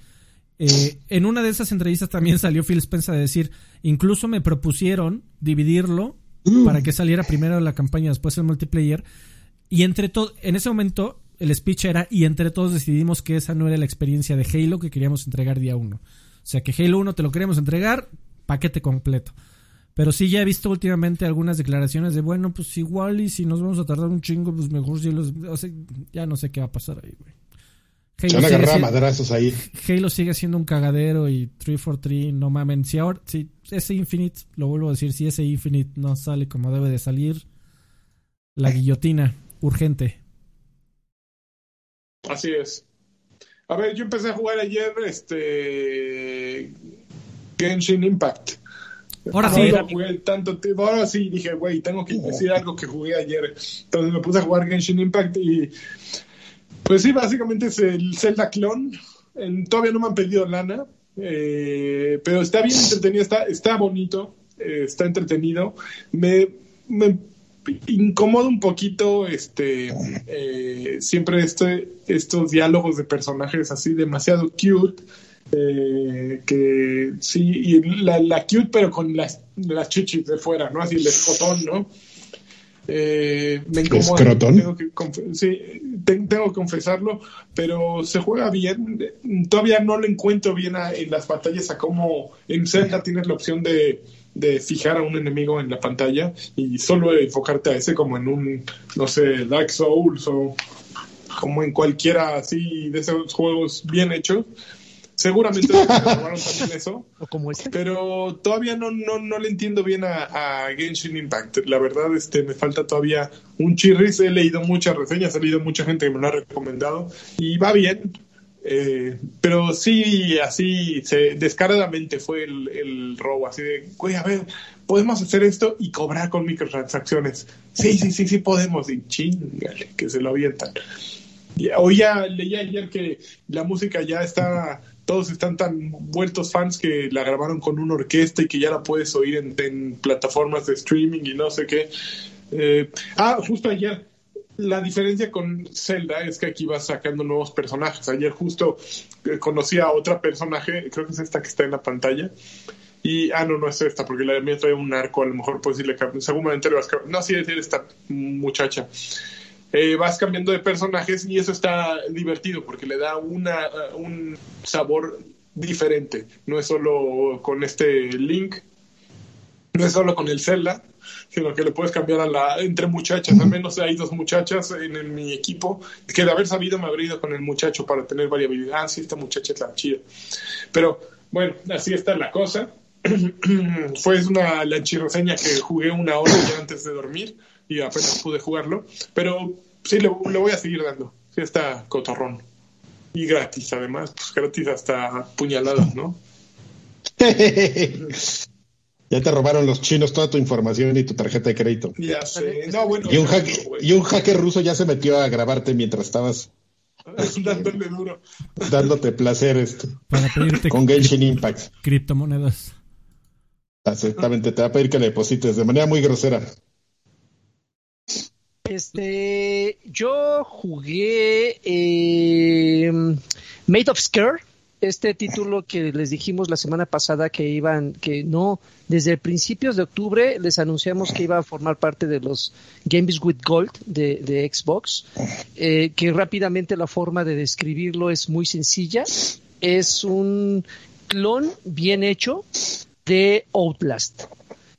eh, en una de esas entrevistas también salió Phil Spencer a decir, incluso me propusieron dividirlo mm. para que saliera primero la campaña después el multiplayer y entre todos, en ese momento, el speech era, y entre todos decidimos que esa no era la experiencia de Halo que queríamos entregar día uno. O sea, que Halo 1 te lo queríamos entregar, paquete completo. Pero sí ya he visto últimamente algunas declaraciones de, bueno, pues igual y si nos vamos a tardar un chingo, pues mejor si los... O sea, ya no sé qué va a pasar ahí, güey. Halo van a agarrar siendo, madrazos ahí. Halo sigue siendo un cagadero y 343, no mamen. Si ahora, si ese Infinite, lo vuelvo a decir, si ese Infinite no sale como debe de salir, la guillotina urgente. Así es. A ver, yo empecé a jugar ayer este Genshin Impact. Ahora sí. Jugué tanto tiempo. Ahora sí dije, güey, tengo que decir algo que jugué ayer. Entonces me puse a jugar Genshin Impact y pues sí, básicamente es el Zelda clon. Todavía no me han pedido lana, eh, pero está bien entretenido, está, está bonito, eh, está entretenido. Me, me incomoda un poquito este eh, siempre este, estos diálogos de personajes así demasiado cute eh, que sí y la, la, cute pero con las, las chichis de fuera no así el escotón no eh, me incomoda tengo que, sí, tengo que confesarlo pero se juega bien todavía no lo encuentro bien a, en las batallas a cómo en Zelda tienes la opción de de fijar a un enemigo en la pantalla y solo enfocarte a ese como en un, no sé, Dark Souls o como en cualquiera así de esos juegos bien hechos. Seguramente también eso. O como este. Pero todavía no, no, no le entiendo bien a, a, Genshin Impact. La verdad, este, me falta todavía un chirris. He leído muchas reseñas, he leído mucha gente que me lo ha recomendado. Y va bien. Eh, pero sí, así, se, descaradamente fue el, robo, así de, güey, a ver, podemos hacer esto y cobrar con microtransacciones. Sí, sí, sí, sí podemos, y chingale, que se lo avientan. Y oía, leía ayer que la música ya está, todos están tan vueltos fans que la grabaron con una orquesta y que ya la puedes oír en, en plataformas de streaming y no sé qué. Eh, ah, justo ayer la diferencia con Zelda es que aquí vas sacando nuevos personajes. Ayer justo eh, conocí a otra personaje, creo que es esta que está en la pantalla. Y, ah, no, no es esta, porque la mía trae un arco, a lo mejor puedes decirle, vas. No, sí, es esta muchacha. eh, vas cambiando de personajes y eso está divertido porque le da una, un sabor diferente. No es solo con este link, no es solo con el Zelda, sino que le puedes cambiar a la entre muchachas. Al menos hay dos muchachas en, mi equipo que de haber sabido me habría ido con el muchacho para tener variabilidad. Ah, sí, esta muchacha es la chida. Pero bueno, así está la cosa. Fue una lanchirroseña que jugué una hora ya antes de dormir y apenas pude jugarlo. Pero sí, le, voy a seguir dando. Sí, está cotorrón. Y gratis, además. Pues gratis hasta puñaladas, ¿no? Ya te robaron los chinos toda tu información y tu tarjeta de crédito. Ya sé. No, bueno, y, un hacker, y un hacker ruso ya se metió a grabarte mientras estabas dándole duro. Dándote placer esto. Para pedirte con Genshin Impact. Criptomonedas. Exactamente, te va a pedir que le deposites de manera muy grosera. Este, yo jugué eh, Made of Scare este título que les dijimos la semana pasada que iban, que no, desde principios de octubre les anunciamos que iba a formar parte de los Games with Gold de, Xbox, eh, que rápidamente la forma de describirlo es muy sencilla, es un clon bien hecho de Outlast.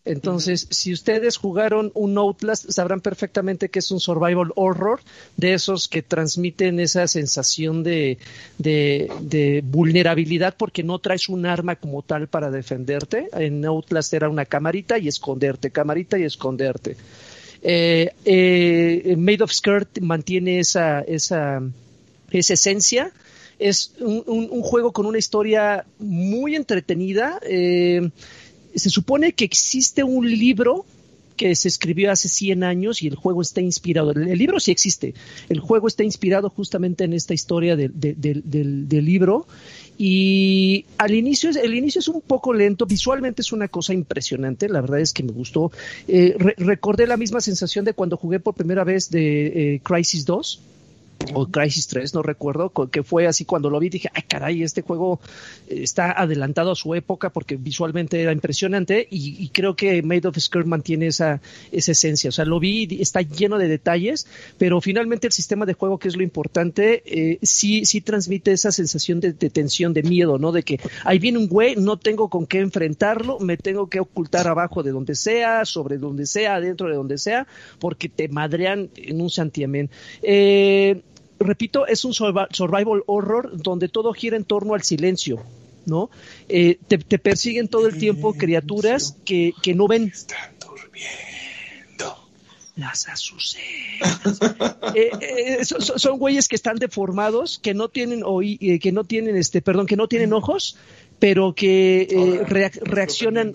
Entonces, si ustedes jugaron un Outlast, sabrán perfectamente que es un survival horror de esos que transmiten esa sensación de, vulnerabilidad porque no traes un arma como tal para defenderte. En Outlast era una camarita y esconderte, camarita y esconderte. Eh, eh, Made of Skirt mantiene esa, esa, esa esencia es un, juego con una historia muy entretenida. Eh, se supone que existe un libro que se escribió hace 100 años y el juego está inspirado. El, libro sí existe. El juego está inspirado justamente en esta historia del, libro. Y al inicio, el inicio es un poco lento, visualmente es una cosa impresionante, la verdad es que me gustó. Eh, recordé la misma sensación de cuando jugué por primera vez de eh, Crisis 2 o Crisis 3, no recuerdo, que fue así cuando lo vi, dije, ay caray, este juego eh, está adelantado a su época porque visualmente era impresionante y, creo que Made of Skirt mantiene esa, esa esencia, o sea, lo vi, está lleno de detalles, pero finalmente el sistema de juego, que es lo importante, eh, sí, sí transmite esa sensación de, tensión, de miedo, ¿no? De que ahí viene un güey, no tengo con qué enfrentarlo, me tengo que ocultar abajo de donde sea, sobre donde sea, dentro de donde sea, porque te madrean en un santiamén. Eh, repito, es un survival horror donde todo gira en torno al silencio, ¿no? Eh, te, persiguen todo el tiempo criaturas que, que no ven. Están durmiendo. Las azucenas. Eh, eh, son, güeyes que están deformados, que no tienen oí, que no tienen este, perdón, que no tienen ojos, pero que reaccionan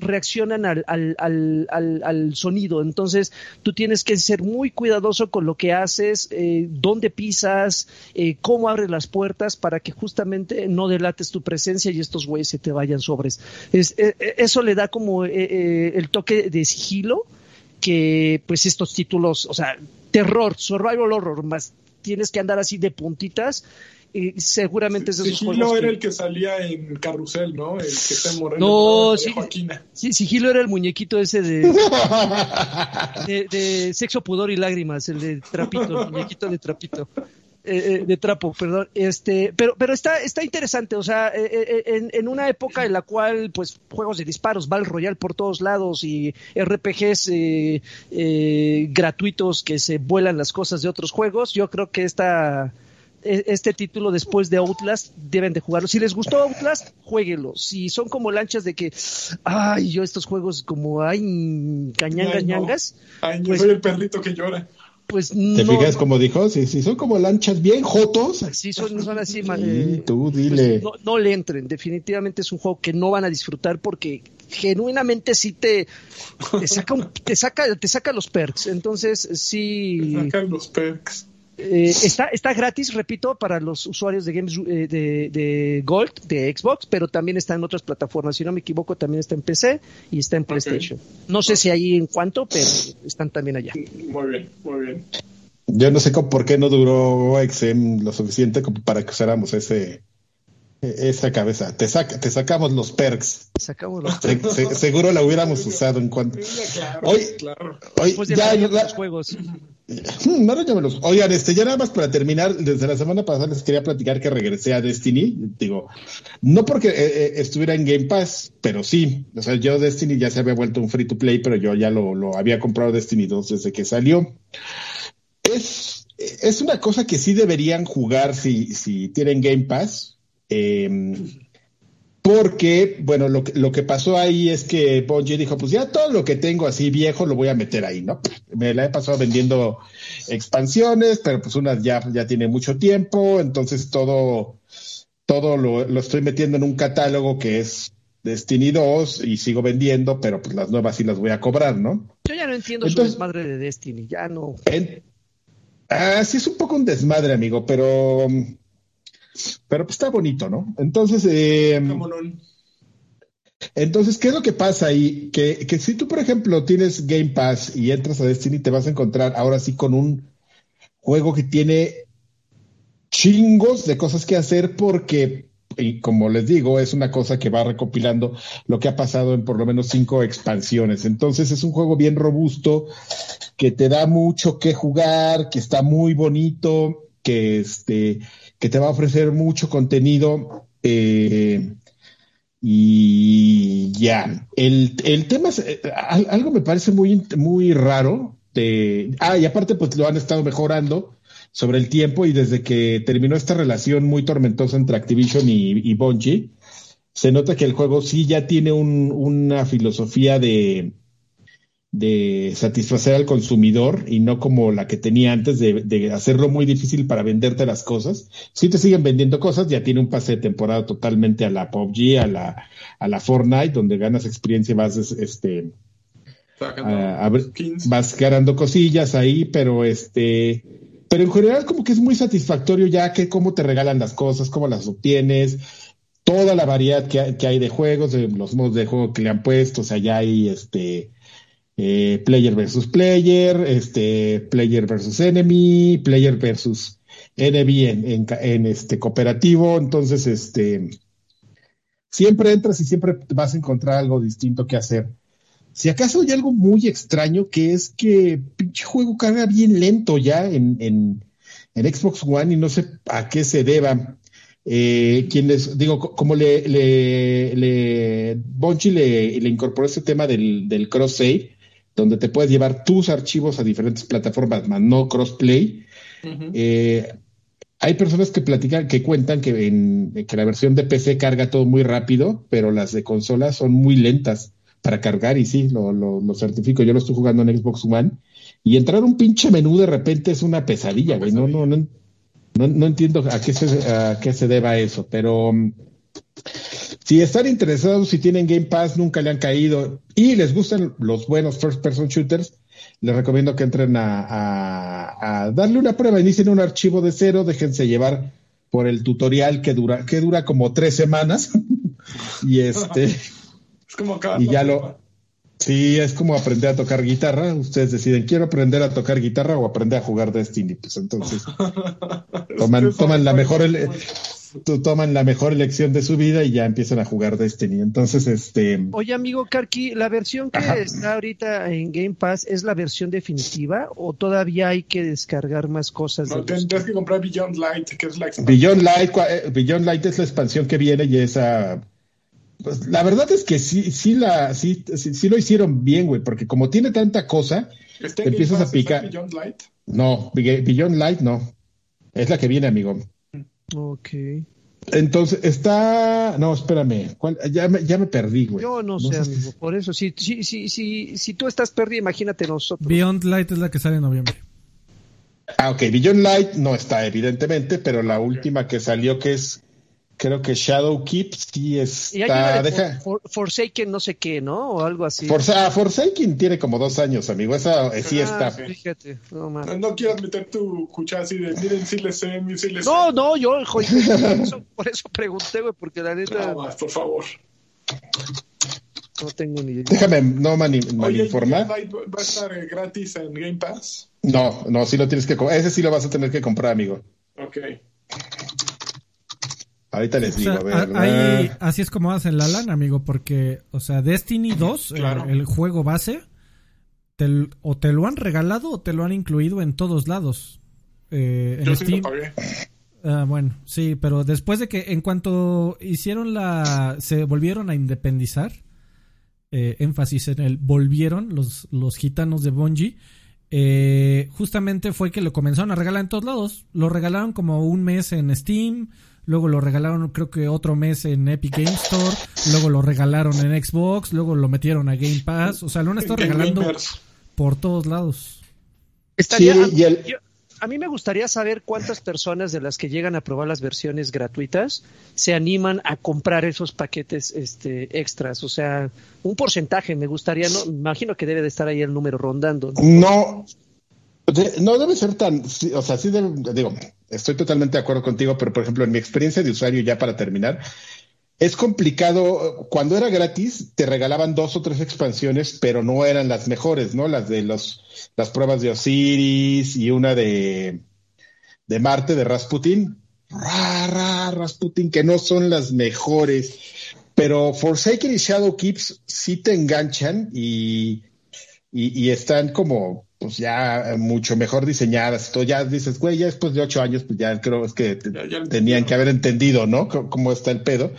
reaccionan al, al, al, al, sonido. Entonces, tú tienes que ser muy cuidadoso con lo que haces, eh, dónde pisas, eh, cómo abres las puertas para que justamente no delates tu presencia y estos güeyes se te vayan sobres. Es, eh, eso le da como el toque de sigilo que, pues, estos títulos, o sea, terror, survival horror, más tienes que andar así de puntitas y seguramente es de esos Sigilo era el que salía en Carrusel, ¿no? El que está en No, sí, sí, Sigilo era el muñequito ese de, de, sexo, pudor y lágrimas, el de trapito, el muñequito de trapito. Eh, eh, de trapo, perdón, este, pero, pero está, está interesante, o sea, eh, en, en, una época en la cual, pues, juegos de disparos, Battle Royale por todos lados y RPGs gratuitos que se vuelan las cosas de otros juegos, yo creo que esta, este título después de Outlast deben de jugarlo. Si les gustó Outlast, jueguenlo. Si son como lanchas de que, ay, yo estos juegos como, ay, cañangas, ñangas. Ay, yo pues soy el perrito que llora. Pues ¿Te fijas como dijo? Si, son como lanchas bien jotos. Sí, son, son así. Eh, tú dile. Pues no, le entren. Definitivamente es un juego que no van a disfrutar porque genuinamente sí te, te saca, te saca, te saca los perks. Entonces sí. Te sacan los perks. Eh, está, está gratis, repito, para los usuarios de Games eh, de, Gold, de Xbox, pero también está en otras plataformas. Si no me equivoco, también está en PC y está en PlayStation. No sé si ahí en cuánto, pero están también allá. Muy bien, muy bien. Yo no sé por qué no duró XM lo suficiente como para que usáramos ese Esa cabeza, te, saca, te sacamos los perks. Sacamos los Se- se- seguro la hubiéramos usado en cuanto. Claro, Hoy, claro. hoy de ya, la- ya- los juegos. Hmm, no. Oigan, este, ya nada más para terminar, desde la semana pasada les quería platicar que regresé a Destiny. Digo, no porque eh, eh, estuviera en Game Pass, pero sí. O sea, yo Destiny ya se había vuelto un free to play, pero yo ya lo, lo había comprado Destiny 2 desde que salió. Es, es una cosa que sí deberían jugar si, si tienen Game Pass. Eh, porque, bueno, lo, que- lo que pasó ahí es que Bungie dijo, pues ya todo lo que tengo así viejo lo voy a meter ahí, ¿no? Me la he pasado vendiendo expansiones, pero pues una ya, ya tiene mucho tiempo, entonces todo, todo lo, lo estoy metiendo en un catálogo que es Destiny 2 y sigo vendiendo, pero pues las nuevas sí las voy a cobrar, ¿no? Yo ya no entiendo Entonces- su desmadre de Destiny, ya no. En- ah, sí es un poco un desmadre, amigo, pero, pero pues está bonito, ¿no? Entonces, eh. Entonces, ¿qué es lo que pasa ahí? Que, que si tú, por ejemplo, tienes Game Pass y entras a Destiny, te vas a encontrar ahora sí con un juego que tiene chingos de cosas que hacer porque, y como les digo, es una cosa que va recopilando lo que ha pasado en por lo menos cinco expansiones. Entonces, es un juego bien robusto, que te da mucho que jugar, que está muy bonito, que, este, que te va a ofrecer mucho contenido. Eh, y ya, el, el tema es, eh, al- algo me parece muy, muy raro. De, ah, y aparte, pues lo han estado mejorando sobre el tiempo y desde que terminó esta relación muy tormentosa entre Activision y, y Bungie, se nota que el juego sí ya tiene un- una filosofía de, de satisfacer al consumidor y no como la que tenía antes de, de hacerlo muy difícil para venderte las cosas. Si te siguen vendiendo cosas, ya tiene un pase de temporada totalmente a la PUBG, a la, a la Fortnite, donde ganas experiencia y vas, es- este, a- a vas ganando cosillas ahí, pero este, pero en general como que es muy satisfactorio ya que cómo te regalan las cosas, cómo las obtienes, toda la variedad que, hay- que hay de juegos, de los modos de juego que le han puesto, o sea, ya hay este eh, player versus player, este player versus enemy, player versus enemy en, este cooperativo, entonces este siempre entras y siempre vas a encontrar algo distinto que hacer. Si acaso hay algo muy extraño que es que pinche juego carga bien lento ya en, en, Xbox One y no sé a qué se deba. Eh, quienes, digo, co- como le, le, le Bungie le, incorporó este tema del, del cross save, donde te puedes llevar tus archivos a diferentes plataformas, más no crossplay. Eh, hay personas que platican, que cuentan que, en, que la versión de PC carga todo muy rápido, pero las de consola son muy lentas para cargar y sí, lo, lo, lo certifico. Yo lo estoy jugando en Xbox One y entrar a un pinche menú de repente es una pesadilla, güey. No, no, no, no, no entiendo a qué se, a qué se deba eso, pero mm, si están interesados, si tienen Game Pass, nunca le han caído y les gustan los buenos first person shooters, les recomiendo que entren a, a- a darle una prueba, inicien un archivo de cero, déjense llevar por el tutorial que dura, que dura como tres semanas. y este, Es como y ya lo, sí, es como aprender a tocar guitarra. Ustedes deciden, quiero aprender a tocar guitarra o aprender a jugar Destiny. Pues entonces toman, la mejor, toman la mejor elección de su vida y ya empiezan a jugar Destiny. Entonces, este, Oye, amigo Karki, ¿la versión que Ajá. está ahorita en Game Pass es la versión definitiva o todavía hay que descargar más cosas? de No, los- tendrás que comprar Beyond Light, que es la expansión. Beyond Light, eh, Beyond Light es la expansión que viene y esa. Pues, la verdad es que sí, sí la, sí, sí, sí lo hicieron bien, güey, porque como tiene tanta cosa, ¿Está te en Game empiezas a picar. Beyond Light? no, Be- Beyond Light no. Es la que viene, amigo. Ok. Entonces, está. No, espérame. ¿cuál? Ya, me, ya me perdí, güey. Yo no, sé, si-. Por eso, si, si, si, si, si tú estás perdido, imagínate nosotros. Beyond Light es la que sale en noviembre. Ah, ok. Beyond Light no está, evidentemente, pero la última que salió, que es. Creo que Shadow Keep, sí y hay está. una de Deja. For- For- Forsaken no sé qué, ¿no? O algo así. Forza- ah, Forsaken tiene como dos años, amigo. Esa eh, sí Ah, está. Fíjate, no, No, no quieras meter tu cuchara así de, miren, sí le sé, sí le sé. No, no, yo, joder, por eso, por eso pregunté, güey, porque la neta Nada más, por favor. no tengo ni idea. Déjame no mani- Oye, malinformar. Light va a estar eh, gratis en Game Pass. No, no, sí lo tienes que comprar. Ese sí lo vas a tener que comprar, amigo. Ok. Ahorita les O digo, sea, a ver. ahí, ah, así es como hacen la lana, amigo, porque, o sea, Destiny 2, el- Claro. el, juego base, te o te lo han regalado o te lo han incluido en todos lados. Eh, en Yo sí lo pagué. Ah, bueno, sí, pero después de que en cuanto hicieron la... se volvieron a independizar, eh, énfasis en el volvieron los, los gitanos de Bungie, eh, justamente fue que lo comenzaron a regalar en todos lados. Lo regalaron como un mes en Steam, luego lo regalaron creo que otro mes en Epic Game Store, luego lo regalaron en Xbox, luego lo metieron a Game Pass, o sea, lo han estado regalando Gamers. por todos lados. Estaría, Sí, a, y el- yo- a mí me gustaría saber cuántas personas de las que llegan a probar las versiones gratuitas se animan a comprar esos paquetes este, extras. O sea, un porcentaje me gustaría, no, me imagino que debe de estar ahí el número rondando. ¿no? No, de- no debe ser tan, sí, o sea, sí debe, digo, estoy totalmente de acuerdo contigo, pero por ejemplo, en mi experiencia de usuario, ya para terminar, es complicado, cuando era gratis, te regalaban dos o tres expansiones, pero no eran las mejores, ¿no? Las de los, las pruebas de Osiris y una de, de Marte, de Rasputin. Ra, ra, Rasputin, que no son las mejores. Pero Forsaken y Shadow Keeps sí te enganchan y, y, y están como pues ya mucho mejor diseñadas. Tú ya dices, güey, ya después de ocho años, pues ya creo es que te- tenían que haber entendido, ¿no? C- cómo está el pedo.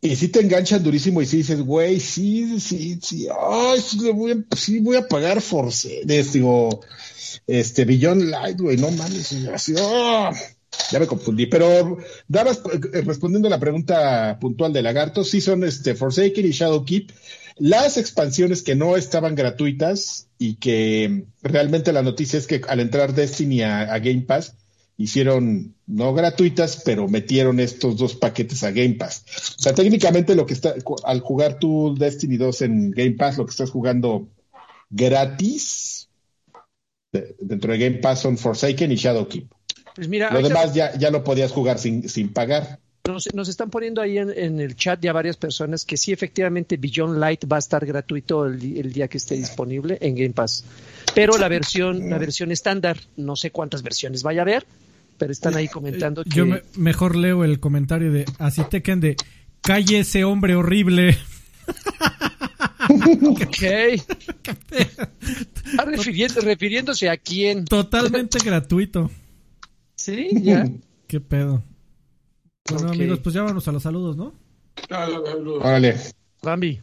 Y sí te enganchan durísimo y sí dices, güey, sí, sí, sí, ay, sí, voy a, sí voy a pagar Force, digo, este, Beyond Light, güey, no mames, así, ah, ya me confundí, pero más eh, respondiendo a la pregunta puntual de Lagarto, sí son este Forsaken y Shadowkeep, las expansiones que no estaban gratuitas y que realmente la noticia es que al entrar Destiny a, a Game Pass, hicieron no gratuitas, pero metieron estos dos paquetes a Game Pass. O sea, técnicamente lo que está, al jugar tu Destiny 2 en Game Pass, lo que estás jugando gratis de- dentro de Game Pass son Forsaken y Shadowkeep. Pues mira, Lo demás ya, ya lo podías jugar sin, sin pagar. Nos, nos están poniendo ahí en, en el chat ya varias personas que sí, efectivamente, Beyond Light va a estar gratuito el, día que esté disponible en Game Pass. Pero la versión, la versión estándar, no sé cuántas versiones vaya a haber, pero están ahí comentando que Yo me- mejor leo el comentario de así te quedan de calle ese hombre horrible. Ok. Está refiriendo- refiriéndose a quién. Totalmente gratuito. Sí, ya. Qué pedo. Bueno, Ok. amigos, pues ya vamos a los saludos, ¿no? Ah, saludos. Órale. Bambi.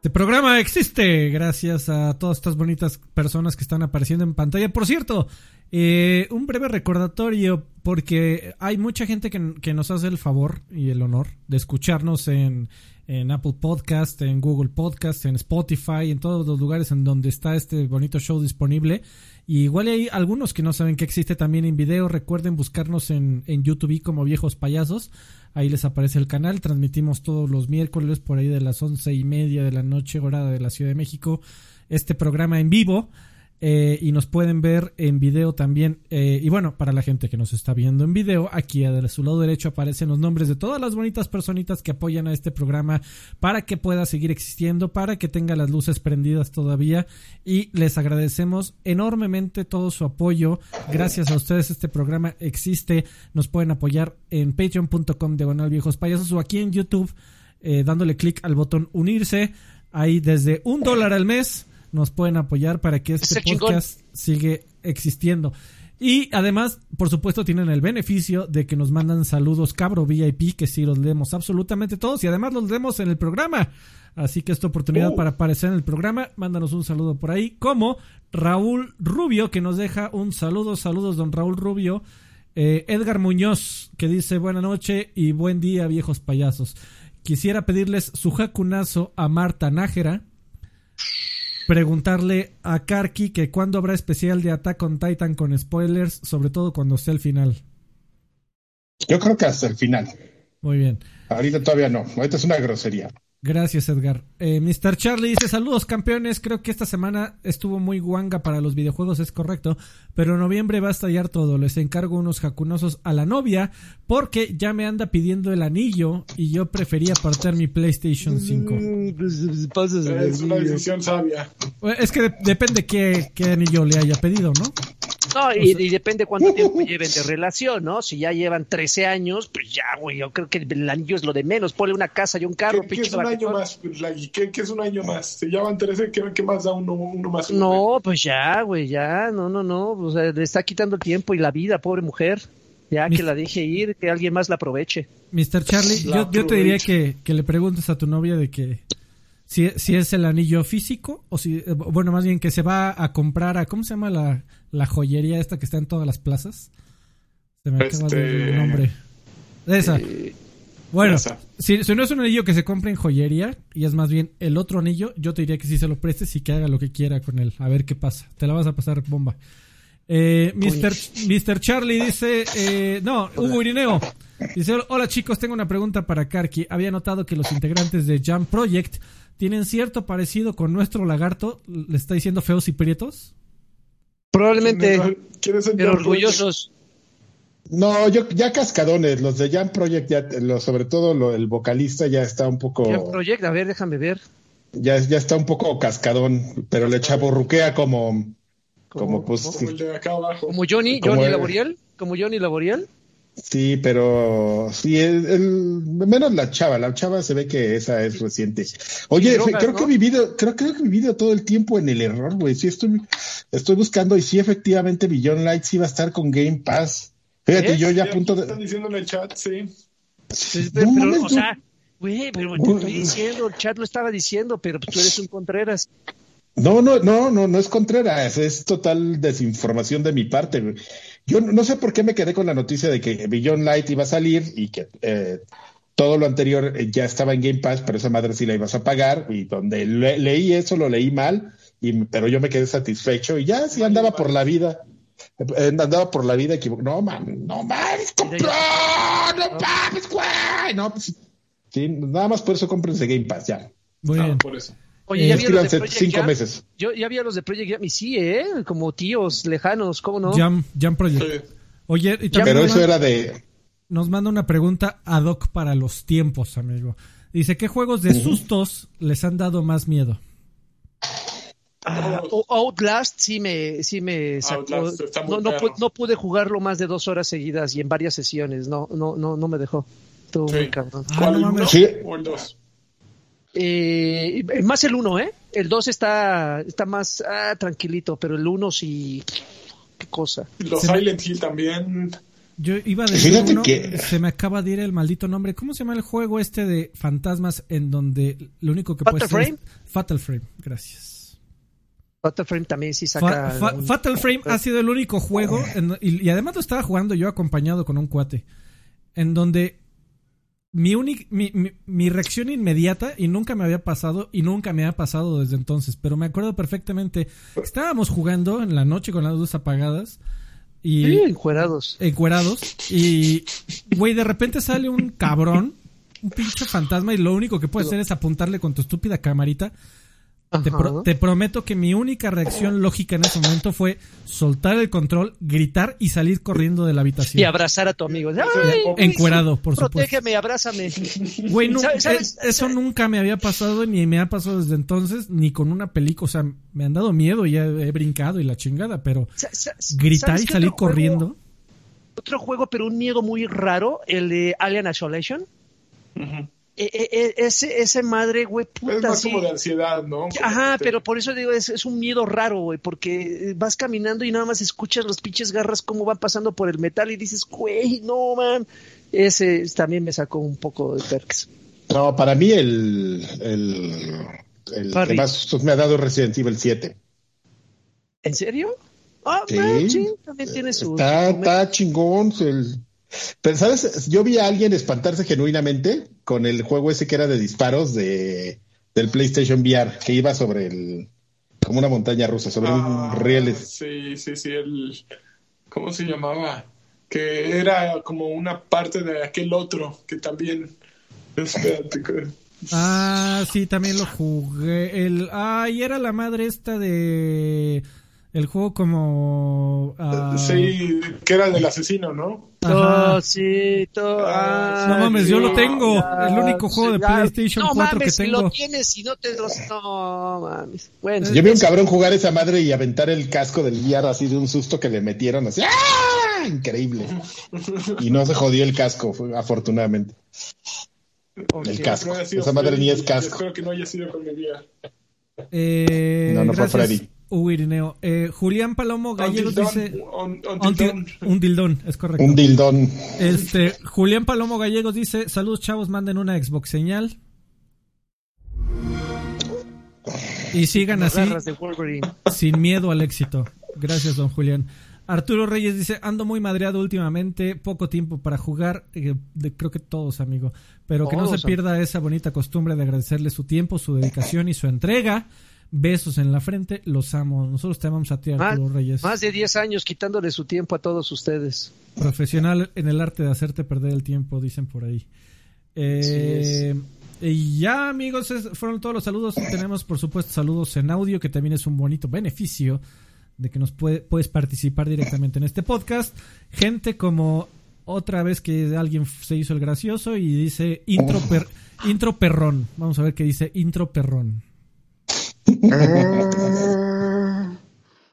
Este programa existe gracias a todas estas bonitas personas que están apareciendo en pantalla. Por cierto, eh, un breve recordatorio porque hay mucha gente que, nos hace el favor y el honor de escucharnos en, en Apple Podcast, en Google Podcast, en Spotify, en todos los lugares en donde está este bonito show disponible. Y igual hay algunos que no saben que existe también en video. Recuerden buscarnos en, en YouTube como Viejos Payasos. Ahí les aparece el canal. Transmitimos todos los miércoles por ahí de las once y media de la noche, hora de la Ciudad de México, este programa en vivo. Eh, y nos pueden ver en video también. Eh, y bueno, para la gente que nos está viendo en video, aquí a su lado derecho aparecen los nombres de todas las bonitas personitas que apoyan a este programa para que pueda seguir existiendo, para que tenga las luces prendidas todavía. Y les agradecemos enormemente todo su apoyo. Gracias a ustedes este programa existe. Nos pueden apoyar en patreon.com diagonal viejos payasos o aquí en YouTube eh, dándole clic al botón unirse. Ahí desde un dólar al mes nos pueden apoyar para que este podcast sigue existiendo. Y además, por supuesto, tienen el beneficio de que nos mandan saludos cabro VIP, que sí los leemos absolutamente todos y además los leemos en el programa. Así que esta oportunidad Oh. para aparecer en el programa, mándanos un saludo por ahí, como Raúl Rubio, que nos deja un saludo, saludos don Raúl Rubio. Eh, Edgar Muñoz, que dice buena noche y buen día, viejos payasos. Quisiera pedirles su jacunazo a Marta Nájera, preguntarle a Karki que cuándo habrá especial de Attack on Titan con spoilers, sobre todo cuando sea el final. Yo creo que hasta el final. Muy bien. Ahorita todavía no. Ahorita es una grosería. Gracias, Edgar. Eh, Mr. Charlie dice, saludos campeones, creo que esta semana estuvo muy guanga para los videojuegos, es correcto, pero en noviembre va a estallar todo, les encargo unos jacunosos a la novia, porque ya me anda pidiendo el anillo y yo prefería apartar mi PlayStation 5. Mm, pues, pues, Es una decisión sabia. Eh, Es que de- depende qué, qué anillo le haya pedido, ¿no? No, y, y depende cuánto tiempo lleven de relación, ¿no? Si ya llevan 13 años, pues ya, güey, yo creo que el anillo es lo de menos. Ponle una casa y un carro, ¿Qué, qué pinche año más? Lagui? ¿Qué, qué es un año más? Si ya van 13, ¿qué, qué más da uno, uno más? uno No, pues ya, güey, ya, no, no, no, o sea, le está quitando el tiempo y la vida, pobre mujer. Ya que la deje ir, que alguien más la aproveche. Mr. Charlie, yo, yo te diría que, que le preguntes a tu novia de que si, si es el anillo físico o si, eh, bueno, más bien que se va a comprar a, ¿cómo se llama la, la joyería esta que está en todas las plazas? Se me acaba de ir el Este, nombre. Esa. Eh, Bueno, si, si no es un anillo que se compre en joyería y es más bien el otro anillo, yo te diría que sí se lo prestes y que haga lo que quiera con él. A ver qué pasa. Te la vas a pasar bomba. Eh, Mr. Mr. Charlie dice, eh, no, Hugo Irineo. Dice, hola chicos, tengo una pregunta para Karki. Había notado que los integrantes de Jam Project tienen cierto parecido con nuestro lagarto. ¿Le está diciendo feos y prietos? probablemente, ¿Quieres ser pero orgullosos. No, yo ya cascadones, los de Jam Project, ya, lo- sobre todo lo- el vocalista ya está un poco, Jam Project, a ver, déjame ver. ya, ya está un poco cascadón, pero le chaborruquea como, como pues, Como de acá abajo. Como Johnny, Como Johnny el- Laboriel, como Johnny Laboriel. sí, pero sí, el, el- menos la chava, la chava se ve que esa es reciente. Oye, drogas, creo ¿no? que he vivido, creo, creo que he vivido todo el tiempo en el error, güey. Sí, estoy, estoy buscando y sí, efectivamente, Beyond Lights iba a estar con Game Pass. Fíjate, ¿Eh? yo ya a punto de. Están diciendo en el chat, sí. Pues, No pero, mames, o sea, güey, pero te estoy diciendo, el chat lo estaba diciendo, pero tú eres un Contreras. No, no, no, no, no es Contreras, es total desinformación de mi parte. Yo no no sé por qué me quedé con la noticia de que Beyond Light iba a salir y que eh, todo lo anterior eh, ya estaba en Game Pass, pero esa madre sí la ibas a pagar y donde le- leí eso lo leí mal, y, pero yo me quedé satisfecho y ya sí andaba por la vida. Andaba por la vida equivocado. No, man, no mames, compró, no mames, güey. No, pues, sí, nada más por eso cómprense Game Pass, ya. Muy bien. por eso. Oye, ya vi los de Suscríbanse Project cinco Jam. meses. Yo ya vi a los de Project Jam y sí, ¿eh? Como tíos lejanos, ¿cómo no? Jam, Jam Project. Sí. Oye, y también Pero eso manda- era de, nos manda una pregunta ad hoc para los tiempos, amigo. Dice, ¿qué juegos de sustos les han dado más miedo? Ah, Outlast sí me, sí me sacó. Outlast está muy No, no, pude jugarlo más de dos horas seguidas y en varias sesiones. No, no, no, no me dejó. Estuvo Sí. muy cabrón. Ah, ¿Cuál, no uno Sí. o el dos? Eh, más el uno, ¿eh? El dos está, está más ah, tranquilito, pero el uno sí. Qué cosa. Los Se me- Silent Hill también. Yo iba a decir uno, que- se me acaba de ir el maldito nombre. ¿Cómo se llama el juego este de fantasmas en donde lo único que puede Fatal ser Frame? es- Fatal Frame, gracias. Fatal Frame también sí saca. Fa- un- Fatal Frame ha sido el único juego, en- y, y además lo estaba jugando yo acompañado con un cuate, en donde mi, mi, mi reacción inmediata, y nunca me había pasado, y nunca me ha pasado desde entonces, pero me acuerdo perfectamente, estábamos jugando en la noche con las luces apagadas, y Sí, encuerados. encuerados, y güey, de repente sale un cabrón, un pinche fantasma, y lo único que puedes hacer es apuntarle con tu estúpida camarita. Te, Ajá. pro- te prometo que mi única reacción lógica en ese momento fue soltar el control, gritar y salir corriendo de la Y habitación. abrazar a tu amigo. ¡Ay, Encuerado, por supuesto. Protégeme, abrázame. Güey, nu- ¿Sabes- sabes- eh, eso nunca me había pasado ni me ha pasado desde entonces, ni con una película. O sea, me han dado miedo y he, he brincado y la chingada, pero gritar ¿sabes y salir juego? corriendo. Otro juego, pero un miedo muy raro, el de Alien Isolation. E- ese, ese madre, güey, Es puta, más sí. como de ansiedad, ¿no? Ajá, pero por eso digo, es, es un miedo raro, güey, porque vas caminando y nada más escuchas los pinches garras cómo van pasando por el metal y dices, güey, no, man. Ese también me sacó un poco de perks. No, para mí el, el, el que más me ha dado es Resident Evil 7. ¿En serio? Ah, Sí. man, sí, también tiene su... Está, está chingón. el- Pero, ¿sabes? Yo vi a alguien espantarse genuinamente con el juego ese que era de disparos de, del PlayStation VR, que iba sobre el... como una montaña rusa, sobre ah, un rieles. Sí, sí, sí. El, ¿Cómo se llamaba? Que era como una parte de aquel otro que también. Espérate. Ah, sí, también lo jugué. El, ah, y era la madre esta de el juego como ah, sí, que era el del asesino, ¿no? No mames, yo lo tengo. el único juego de PlayStation 4 que tengo. No lo tienes y no te los no mames. Bueno, yo vi un cabrón jugar esa madre y aventar el casco del VR así de un susto que le metieron así. ¡Ah! Increíble. Y no se jodió el casco, afortunadamente. El casco. Esa madre ni es casco. Espero que no haya sido con mi VR. Eh, no, no fue Freddy. Irineo. Eh, Julián Palomo Gallegos dice. Un, dildón. es correcto. Un dildón. Este, Julián Palomo Gallegos dice: Saludos, chavos, manden una Xbox señal. Y sigan así. Sin miedo al éxito. Gracias, don Julián. Arturo Reyes dice, ando muy madreado últimamente, poco tiempo para jugar, eh, creo que todos, amigo, pero que no se pierda esa bonita costumbre de agradecerle su tiempo, su dedicación y su entrega besos en la frente, los amo. Nosotros te amamos a ti, Arturo Reyes. Más de 10 años quitándole su tiempo a todos ustedes. Profesional en el arte de hacerte perder el tiempo, dicen por ahí. Eh, y ya, amigos, fueron todos los saludos. Tenemos, por supuesto, saludos en audio, que también es un bonito beneficio de que nos puedes participar directamente en este podcast. Gente como otra vez que alguien se hizo el gracioso y dice intro, intro perrón. Vamos a ver qué dice intro perrón. Eh,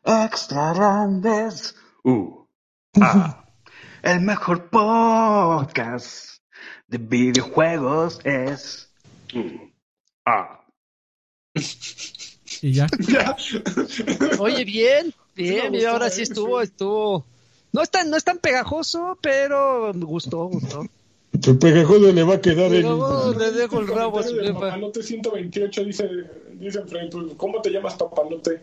extra grandes. Uh, ah, el mejor podcast de videojuegos es. Uh, ah. Y ya. Oye, bien, bien, y ahora sí estuvo, estuvo. No es tan, no es tan pegajoso, pero me gustó, gustó. El pegajoso le va a quedar el. le dejo el rabo a su Papalote 128 dice, dice Frank, pues, ¿cómo te llamas Papalote?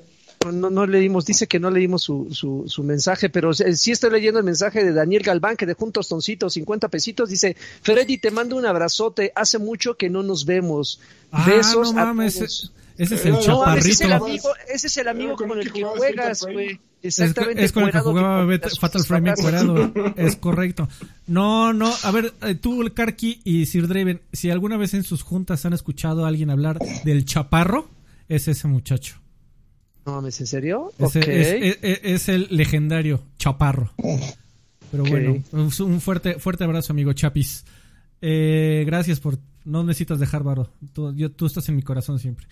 No, no leímos, dice que no leímos su, su, su mensaje, pero sí estoy leyendo el mensaje de Daniel Galván, que dejó un tostoncito, 50 pesitos, dice, Freddy, te mando un abrazote, hace mucho que no nos vemos. Ah, Besos no mames, Ese es el chaparrito. Ese es el amigo, ese es el amigo con el que juegas, güey. Exactamente. Es, con el que jugaba Fatal Frame encuerado. es correcto. No, no. A ver, eh, tú, Karki y Sir Draven, si alguna vez en sus juntas han escuchado a alguien hablar del chaparro, es ese muchacho. No mames, ¿en serio? es, el legendario chaparro. Pero bueno, un fuerte, fuerte abrazo, amigo Chapis. Eh, gracias por. No necesitas dejar varo. Tú, tú estás en mi corazón siempre.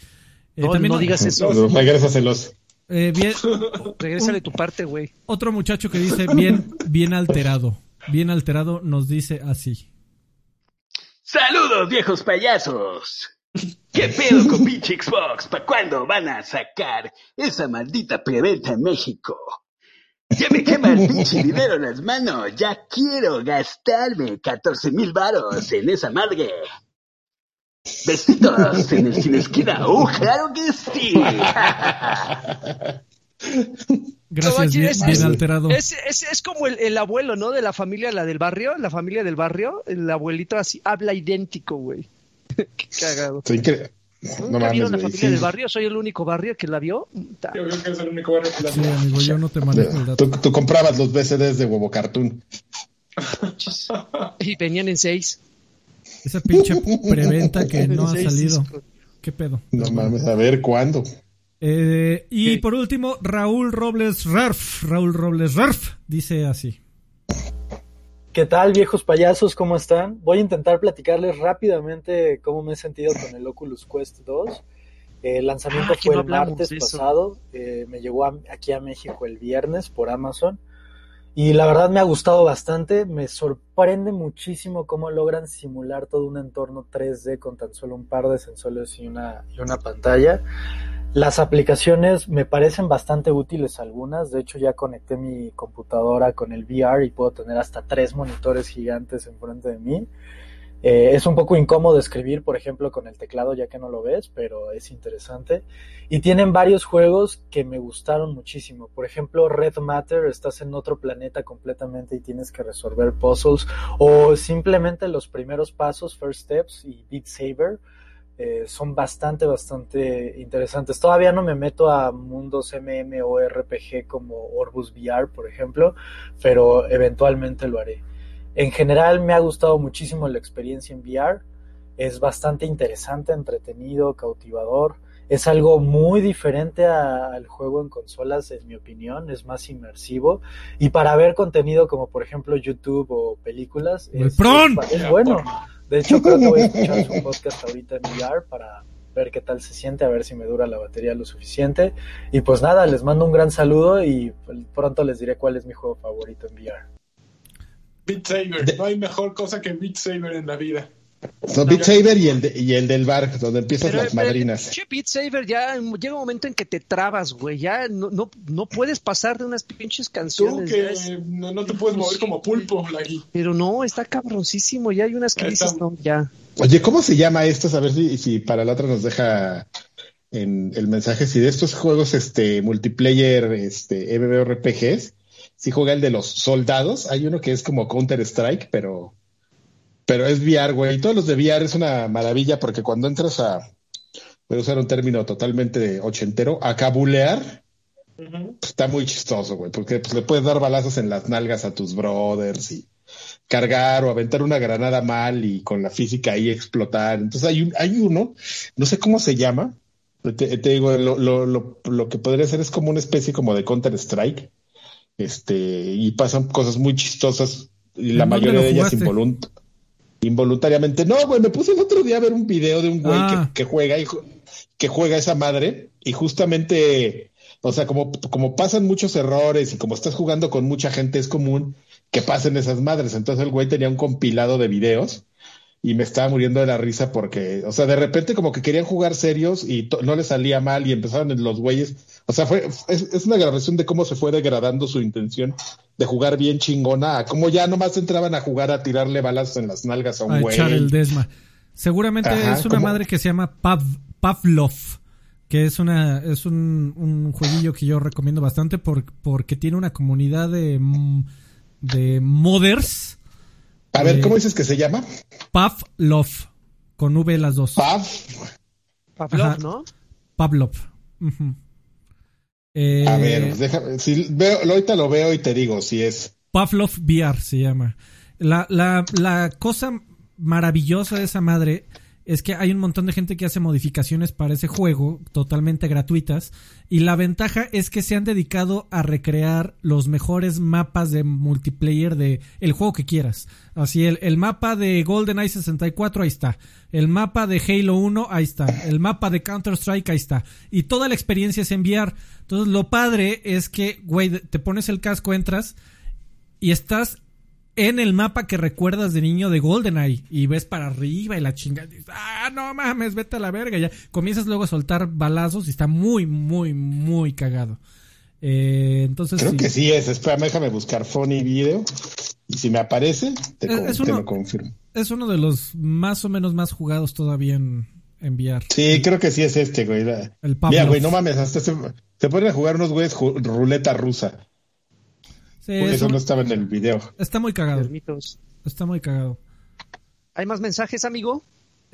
Eh, no, digas eso. Regrésaselos. Eh, bien, Regrésale tu parte, güey. Otro muchacho que dice bien, bien alterado. Bien alterado nos dice así. Saludos, viejos payasos. ¿Qué pedo con pinche Xbox? ¿Para cuándo van a sacar esa maldita preventa en México? Ya me quema el pinche dinero en las manos. Ya quiero gastarme 14 mil varos en esa madre. Besitos en el sin esquina. ¡Uh, claro que sí! Gracias, bien, alterado. Es, es, es como el, el, abuelo, ¿no? De la familia, la del barrio, la familia del barrio. El abuelito así habla idéntico, güey. Qué cagado. Sí, que... No ¿Nunca vieron la familia del barrio? ¿Soy el único barrio que la vio? Yo creo que es el único barrio que la vio. Sí, amigo, yo no te manejo el dato. Tú, tú comprabas los BCDs de Huevo Cartoon. y venían en seis. Esa pinche preventa que no ha salido. ¿Qué pedo? No mames, a ver cuándo. Eh, y por último, Raúl Robles Rarf. Raúl Robles Rarf dice así. ¿Qué tal, viejos payasos? ¿Cómo están? Voy a intentar platicarles rápidamente cómo me he sentido con el Oculus Quest 2. El lanzamiento ah, fue el martes pasado. Eh, me llegó aquí a México el viernes por Amazon. Y la verdad me ha gustado bastante, me sorprende muchísimo cómo logran simular todo un entorno 3D con tan solo un par de sensores y una, y una pantalla. Las aplicaciones me parecen bastante útiles algunas, de hecho ya conecté mi computadora con el VR y puedo tener hasta tres monitores gigantes enfrente de mí. Eh, es un poco incómodo escribir, por ejemplo, con el teclado ya que no lo ves, pero es interesante. Y tienen varios juegos que me gustaron muchísimo. Por ejemplo, Red Matter, estás en otro planeta completamente y tienes que resolver puzzles. O simplemente los primeros pasos, First Steps y Beat Saber. Eh, son bastante, bastante interesantes. Todavía no me meto a mundos MM o RPG como Orbus VR, por ejemplo, pero eventualmente lo haré. En general me ha gustado muchísimo la experiencia en VR. es bastante interesante, entretenido, cautivador. Es algo muy diferente al juego en consolas, en mi opinión, es más inmersivo. Y para ver contenido como por ejemplo YouTube o películas, es, es, bueno. De hecho, creo que voy a escuchar su podcast ahorita en VR para ver qué tal se siente, a ver si me dura la batería lo suficiente. Y pues nada, les mando un gran saludo y pronto les diré cuál es mi juego favorito en VR. Beat Saber, no hay mejor cosa que Beat Saber en la vida. So, Beat Saber y el, y el del bar, donde empiezan las madrinas. Che, Beat Saber ya llega un momento en que te trabas, güey. Ya no, no, no puedes pasar de unas pinches canciones. Tú que no, no, te puedes mover como pulpo, Lagui. Pero no, está cabroncísimo. Ya hay unas que dices, no, ya. Oye, ¿cómo se llama esto? A ver si, si para la otra nos deja en el mensaje. Si de estos juegos este multiplayer, este MMORPGs, si juega el de los soldados. Hay uno que es como Counter Strike, pero pero es VR, güey. Y todos los de VR es una maravilla porque cuando entras a, voy a usar un término totalmente ochentero, a cabulear, pues, está muy chistoso, güey, porque pues, le puedes dar balazos en las nalgas a tus brothers y cargar o aventar una granada mal y con la física ahí explotar. Entonces hay, un, hay uno, no sé cómo se llama, te, digo, lo, lo, lo, lo, que podría ser es como una especie como de Counter Strike, este, y pasan cosas muy chistosas y la mayoría de ellas involuntariamente. No, güey, me puse el otro día a ver un video de un güey que, ah. que, juega y que juega esa madre y justamente, o sea, como, como pasan muchos errores y como estás jugando con mucha gente es común que pasen esas madres. Entonces el güey tenía un compilado de videos y me estaba muriendo de la risa porque, o sea, de repente como que querían jugar serios y no les salía mal y empezaron los güeyes. O sea, fue, es, una grabación de cómo se fue degradando su intención de jugar bien chingona a cómo ya nomás entraban a jugar a tirarle balas en las nalgas a un güey. echar el desma. Seguramente es una madre que se llama Pavlov que es una es un, un, jueguillo que yo recomiendo bastante por, porque tiene una comunidad de, de modders a ver, ¿cómo dices que se llama? Pavlov, con V las dos. Pav. Pavlov, ¿no? Pavlov. Eh, a ver, déjame, si veo, ahorita lo veo y te digo si es. Pavlov VR se llama. La, la, la cosa maravillosa de esa madre es que hay un montón de gente que hace modificaciones para ese juego totalmente gratuitas y la ventaja es que se han dedicado a recrear los mejores mapas de multiplayer de el juego que quieras. Así el, el mapa de GoldenEye 64 ahí está, el mapa de Halo 1 ahí está, el mapa de Counter Strike ahí está y toda la experiencia es enviar. Entonces lo padre es que güey te pones el casco entras y estás en el mapa que recuerdas de niño de GoldenEye y ves para arriba y la chingada. Ah, no mames, vete a la verga. Ya comienzas luego a soltar balazos y está muy, muy, muy cagado. Eh, entonces. Creo que sí es. Espera, déjame buscar funny video. Y si me aparece, te, lo confirmo. Es uno de los más o menos más jugados todavía en enviar. Sí, creo que sí es este, güey. El Mira, güey, no mames, hasta se, se pueden a jugar unos güeyes ruleta rusa. Sí, eso no estaba en el video. Está muy cagado. Está muy cagado. ¿Hay más mensajes, amigo?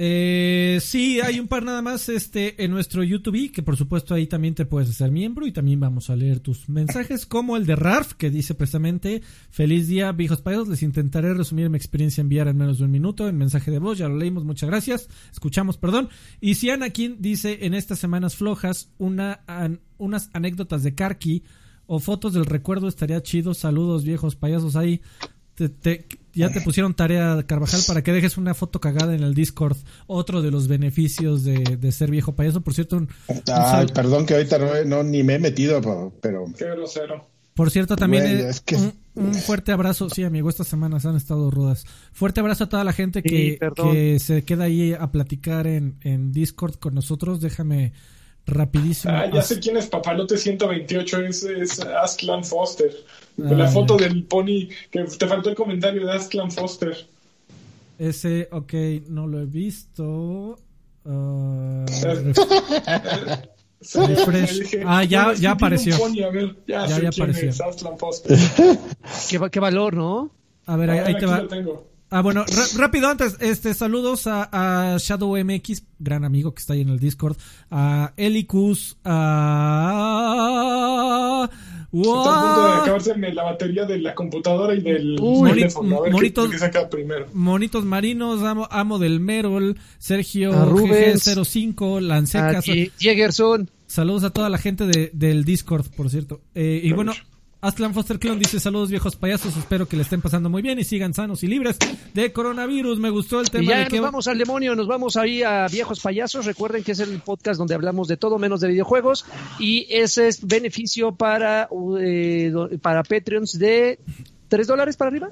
Eh, sí, hay un par nada más este, en nuestro YouTube, que por supuesto ahí también te puedes hacer miembro y también vamos a leer tus mensajes, como el de Rarf, que dice precisamente, feliz día, viejos payasos, les intentaré resumir mi experiencia enviar en menos de un minuto en mensaje de voz, ya lo leímos, muchas gracias, escuchamos, perdón. Y si Anakin dice, en estas semanas flojas, una, unas anécdotas de Karki, o fotos del recuerdo estaría chido. Saludos, viejos payasos ahí. ya te pusieron tarea, Carvajal, para que dejes una foto cagada en el Discord. Otro de los beneficios de, ser viejo payaso. Por cierto, un, Ay, perdón que ahorita no, ni me he metido, pero... Qué grosero. Por cierto, también eh, un, fuerte abrazo. Sí, amigo, estas semanas han estado rudas. Fuerte abrazo a toda la gente que, que se queda ahí a platicar en, en Discord con nosotros. Déjame rapidísimo. Ah, ya sé quién es Papalote 128, es, es Asklan Foster. la ah, foto del pony, que te faltó el comentario de Asklan Foster. Ese, ok, no lo he visto. Uh, ah, ya, ya apareció. ya, ya, apareció. ¿Qué, qué valor, ¿no? A ver, ahí, te va. Ah, bueno, rápido antes, este, saludos a, Shadow MX, gran amigo que está ahí en el Discord, a Elicus, a Está a punto de acabarse la batería de la computadora y del teléfono. A ver monitos, qué, saca primero. Monitos marinos, amo, amo del Merol, Sergio GG05, Lanceca. Jägerson. Saludos a toda la gente de, del Discord, por cierto. Eh, y bueno, Aslan Foster Clone dice saludos viejos payasos, espero que le estén pasando muy bien y sigan sanos y libres de coronavirus. Me gustó el tema. Y ya de nos vamos al demonio, nos vamos ahí a viejos payasos. Recuerden que es el podcast donde hablamos de todo menos de videojuegos y ese es beneficio para, eh, para Patreons de 3 dólares para arriba.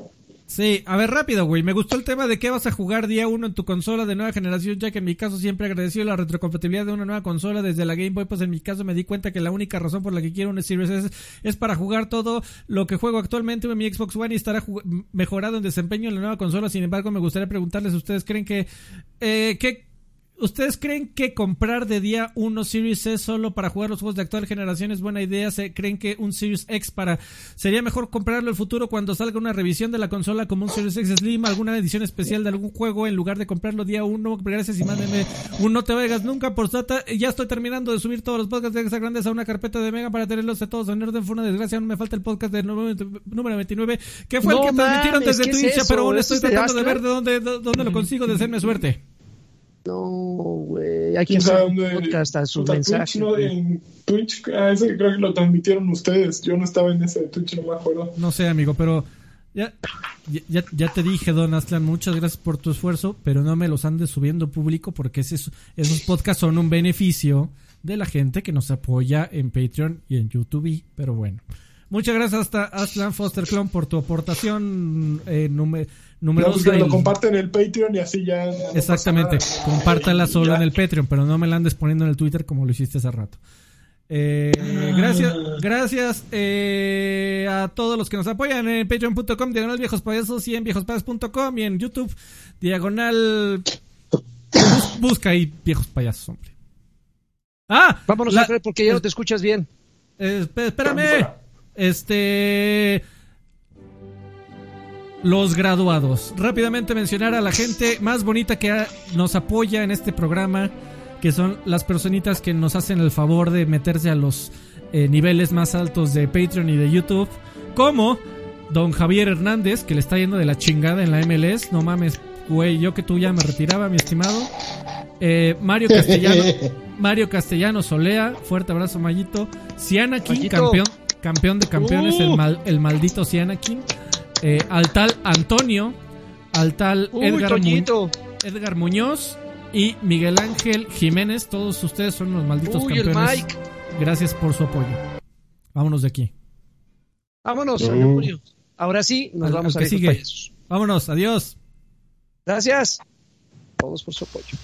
Sí, a ver, rápido, güey. Me gustó el tema de que vas a jugar día uno en tu consola de nueva generación, ya que en mi caso siempre he agradecido la retrocompatibilidad de una nueva consola desde la Game Boy. Pues en mi caso me di cuenta que la única razón por la que quiero una Series S es para jugar todo lo que juego actualmente en mi Xbox One y estará mejorado en desempeño en la nueva consola. Sin embargo, me gustaría preguntarles, ¿ustedes creen que... Eh, ¿qué, ¿Ustedes creen que comprar de día uno Series S solo para jugar los juegos de actual generación es buena idea? ¿Se ¿Creen que un Series X para sería mejor comprarlo el futuro cuando salga una revisión de la consola como un Series X Slim, alguna edición especial de algún juego en lugar de comprarlo día uno? Gracias y mándenme un no te vayas nunca por Sata. Ya estoy terminando de subir todos los podcasts de Extra Grandes a una carpeta de Mega para tenerlos a todos en orden. Fue una desgracia, no me falta el podcast del número 29, que fue el que transmitieron desde Twitch, pero aún estoy tratando de ver de dónde, dónde lo consigo, de hacerme suerte. No, güey. Hacer un podcast a su mensaje. Twitch, En Twitch, ah, ese creo que lo transmitieron ustedes. Yo no estaba en ese de Twitch, no me acuerdo. No sé, amigo, pero ya, ya, ya te dije, Don Aslan, muchas gracias por tu esfuerzo, pero no me los andes subiendo público porque esos, esos podcasts son un beneficio de la gente que nos apoya en Patreon y en YouTube. Pero bueno. Muchas gracias hasta Aslan Foster Clone por tu aportación eh, número lo comparten en el Patreon y así ya. Exactamente, compártala solo en el Patreon, pero no me la andes poniendo en el Twitter como lo hiciste hace rato. Eh, gracias, gracias eh, a todos los que nos apoyan en patreon.com, diagonal viejos payasos y en viejospayasos.com y en YouTube, diagonal. busca ahí viejos payasos, hombre. Ah, vámonos a ver porque ya no te escuchas bien. Eh, espérame, este. Los graduados. Rápidamente mencionar a la gente más bonita que nos apoya en este programa, que son las personitas que nos hacen el favor de meterse a los eh, niveles más altos de Patreon y de YouTube, como don Javier Hernández, que le está yendo de la chingada en la MLS. No mames, güey, yo que tú ya me retiraba, mi estimado. Eh, Mario Castellano, Mario Castellano Solea, fuerte abrazo, Mayito. Sianakin, campeón, campeón de campeones, el, uh. mal, el maldito Sianakin. Eh, al tal Antonio, al tal Edgar, Edgar, Muñoz y Miguel Ángel Jiménez. Todos ustedes son los malditos campeones. Gracias por su apoyo. Vámonos de aquí. Vámonos, Ahora sí, nos vamos a que sigue. Vámonos, adiós. Gracias. Todos por su apoyo.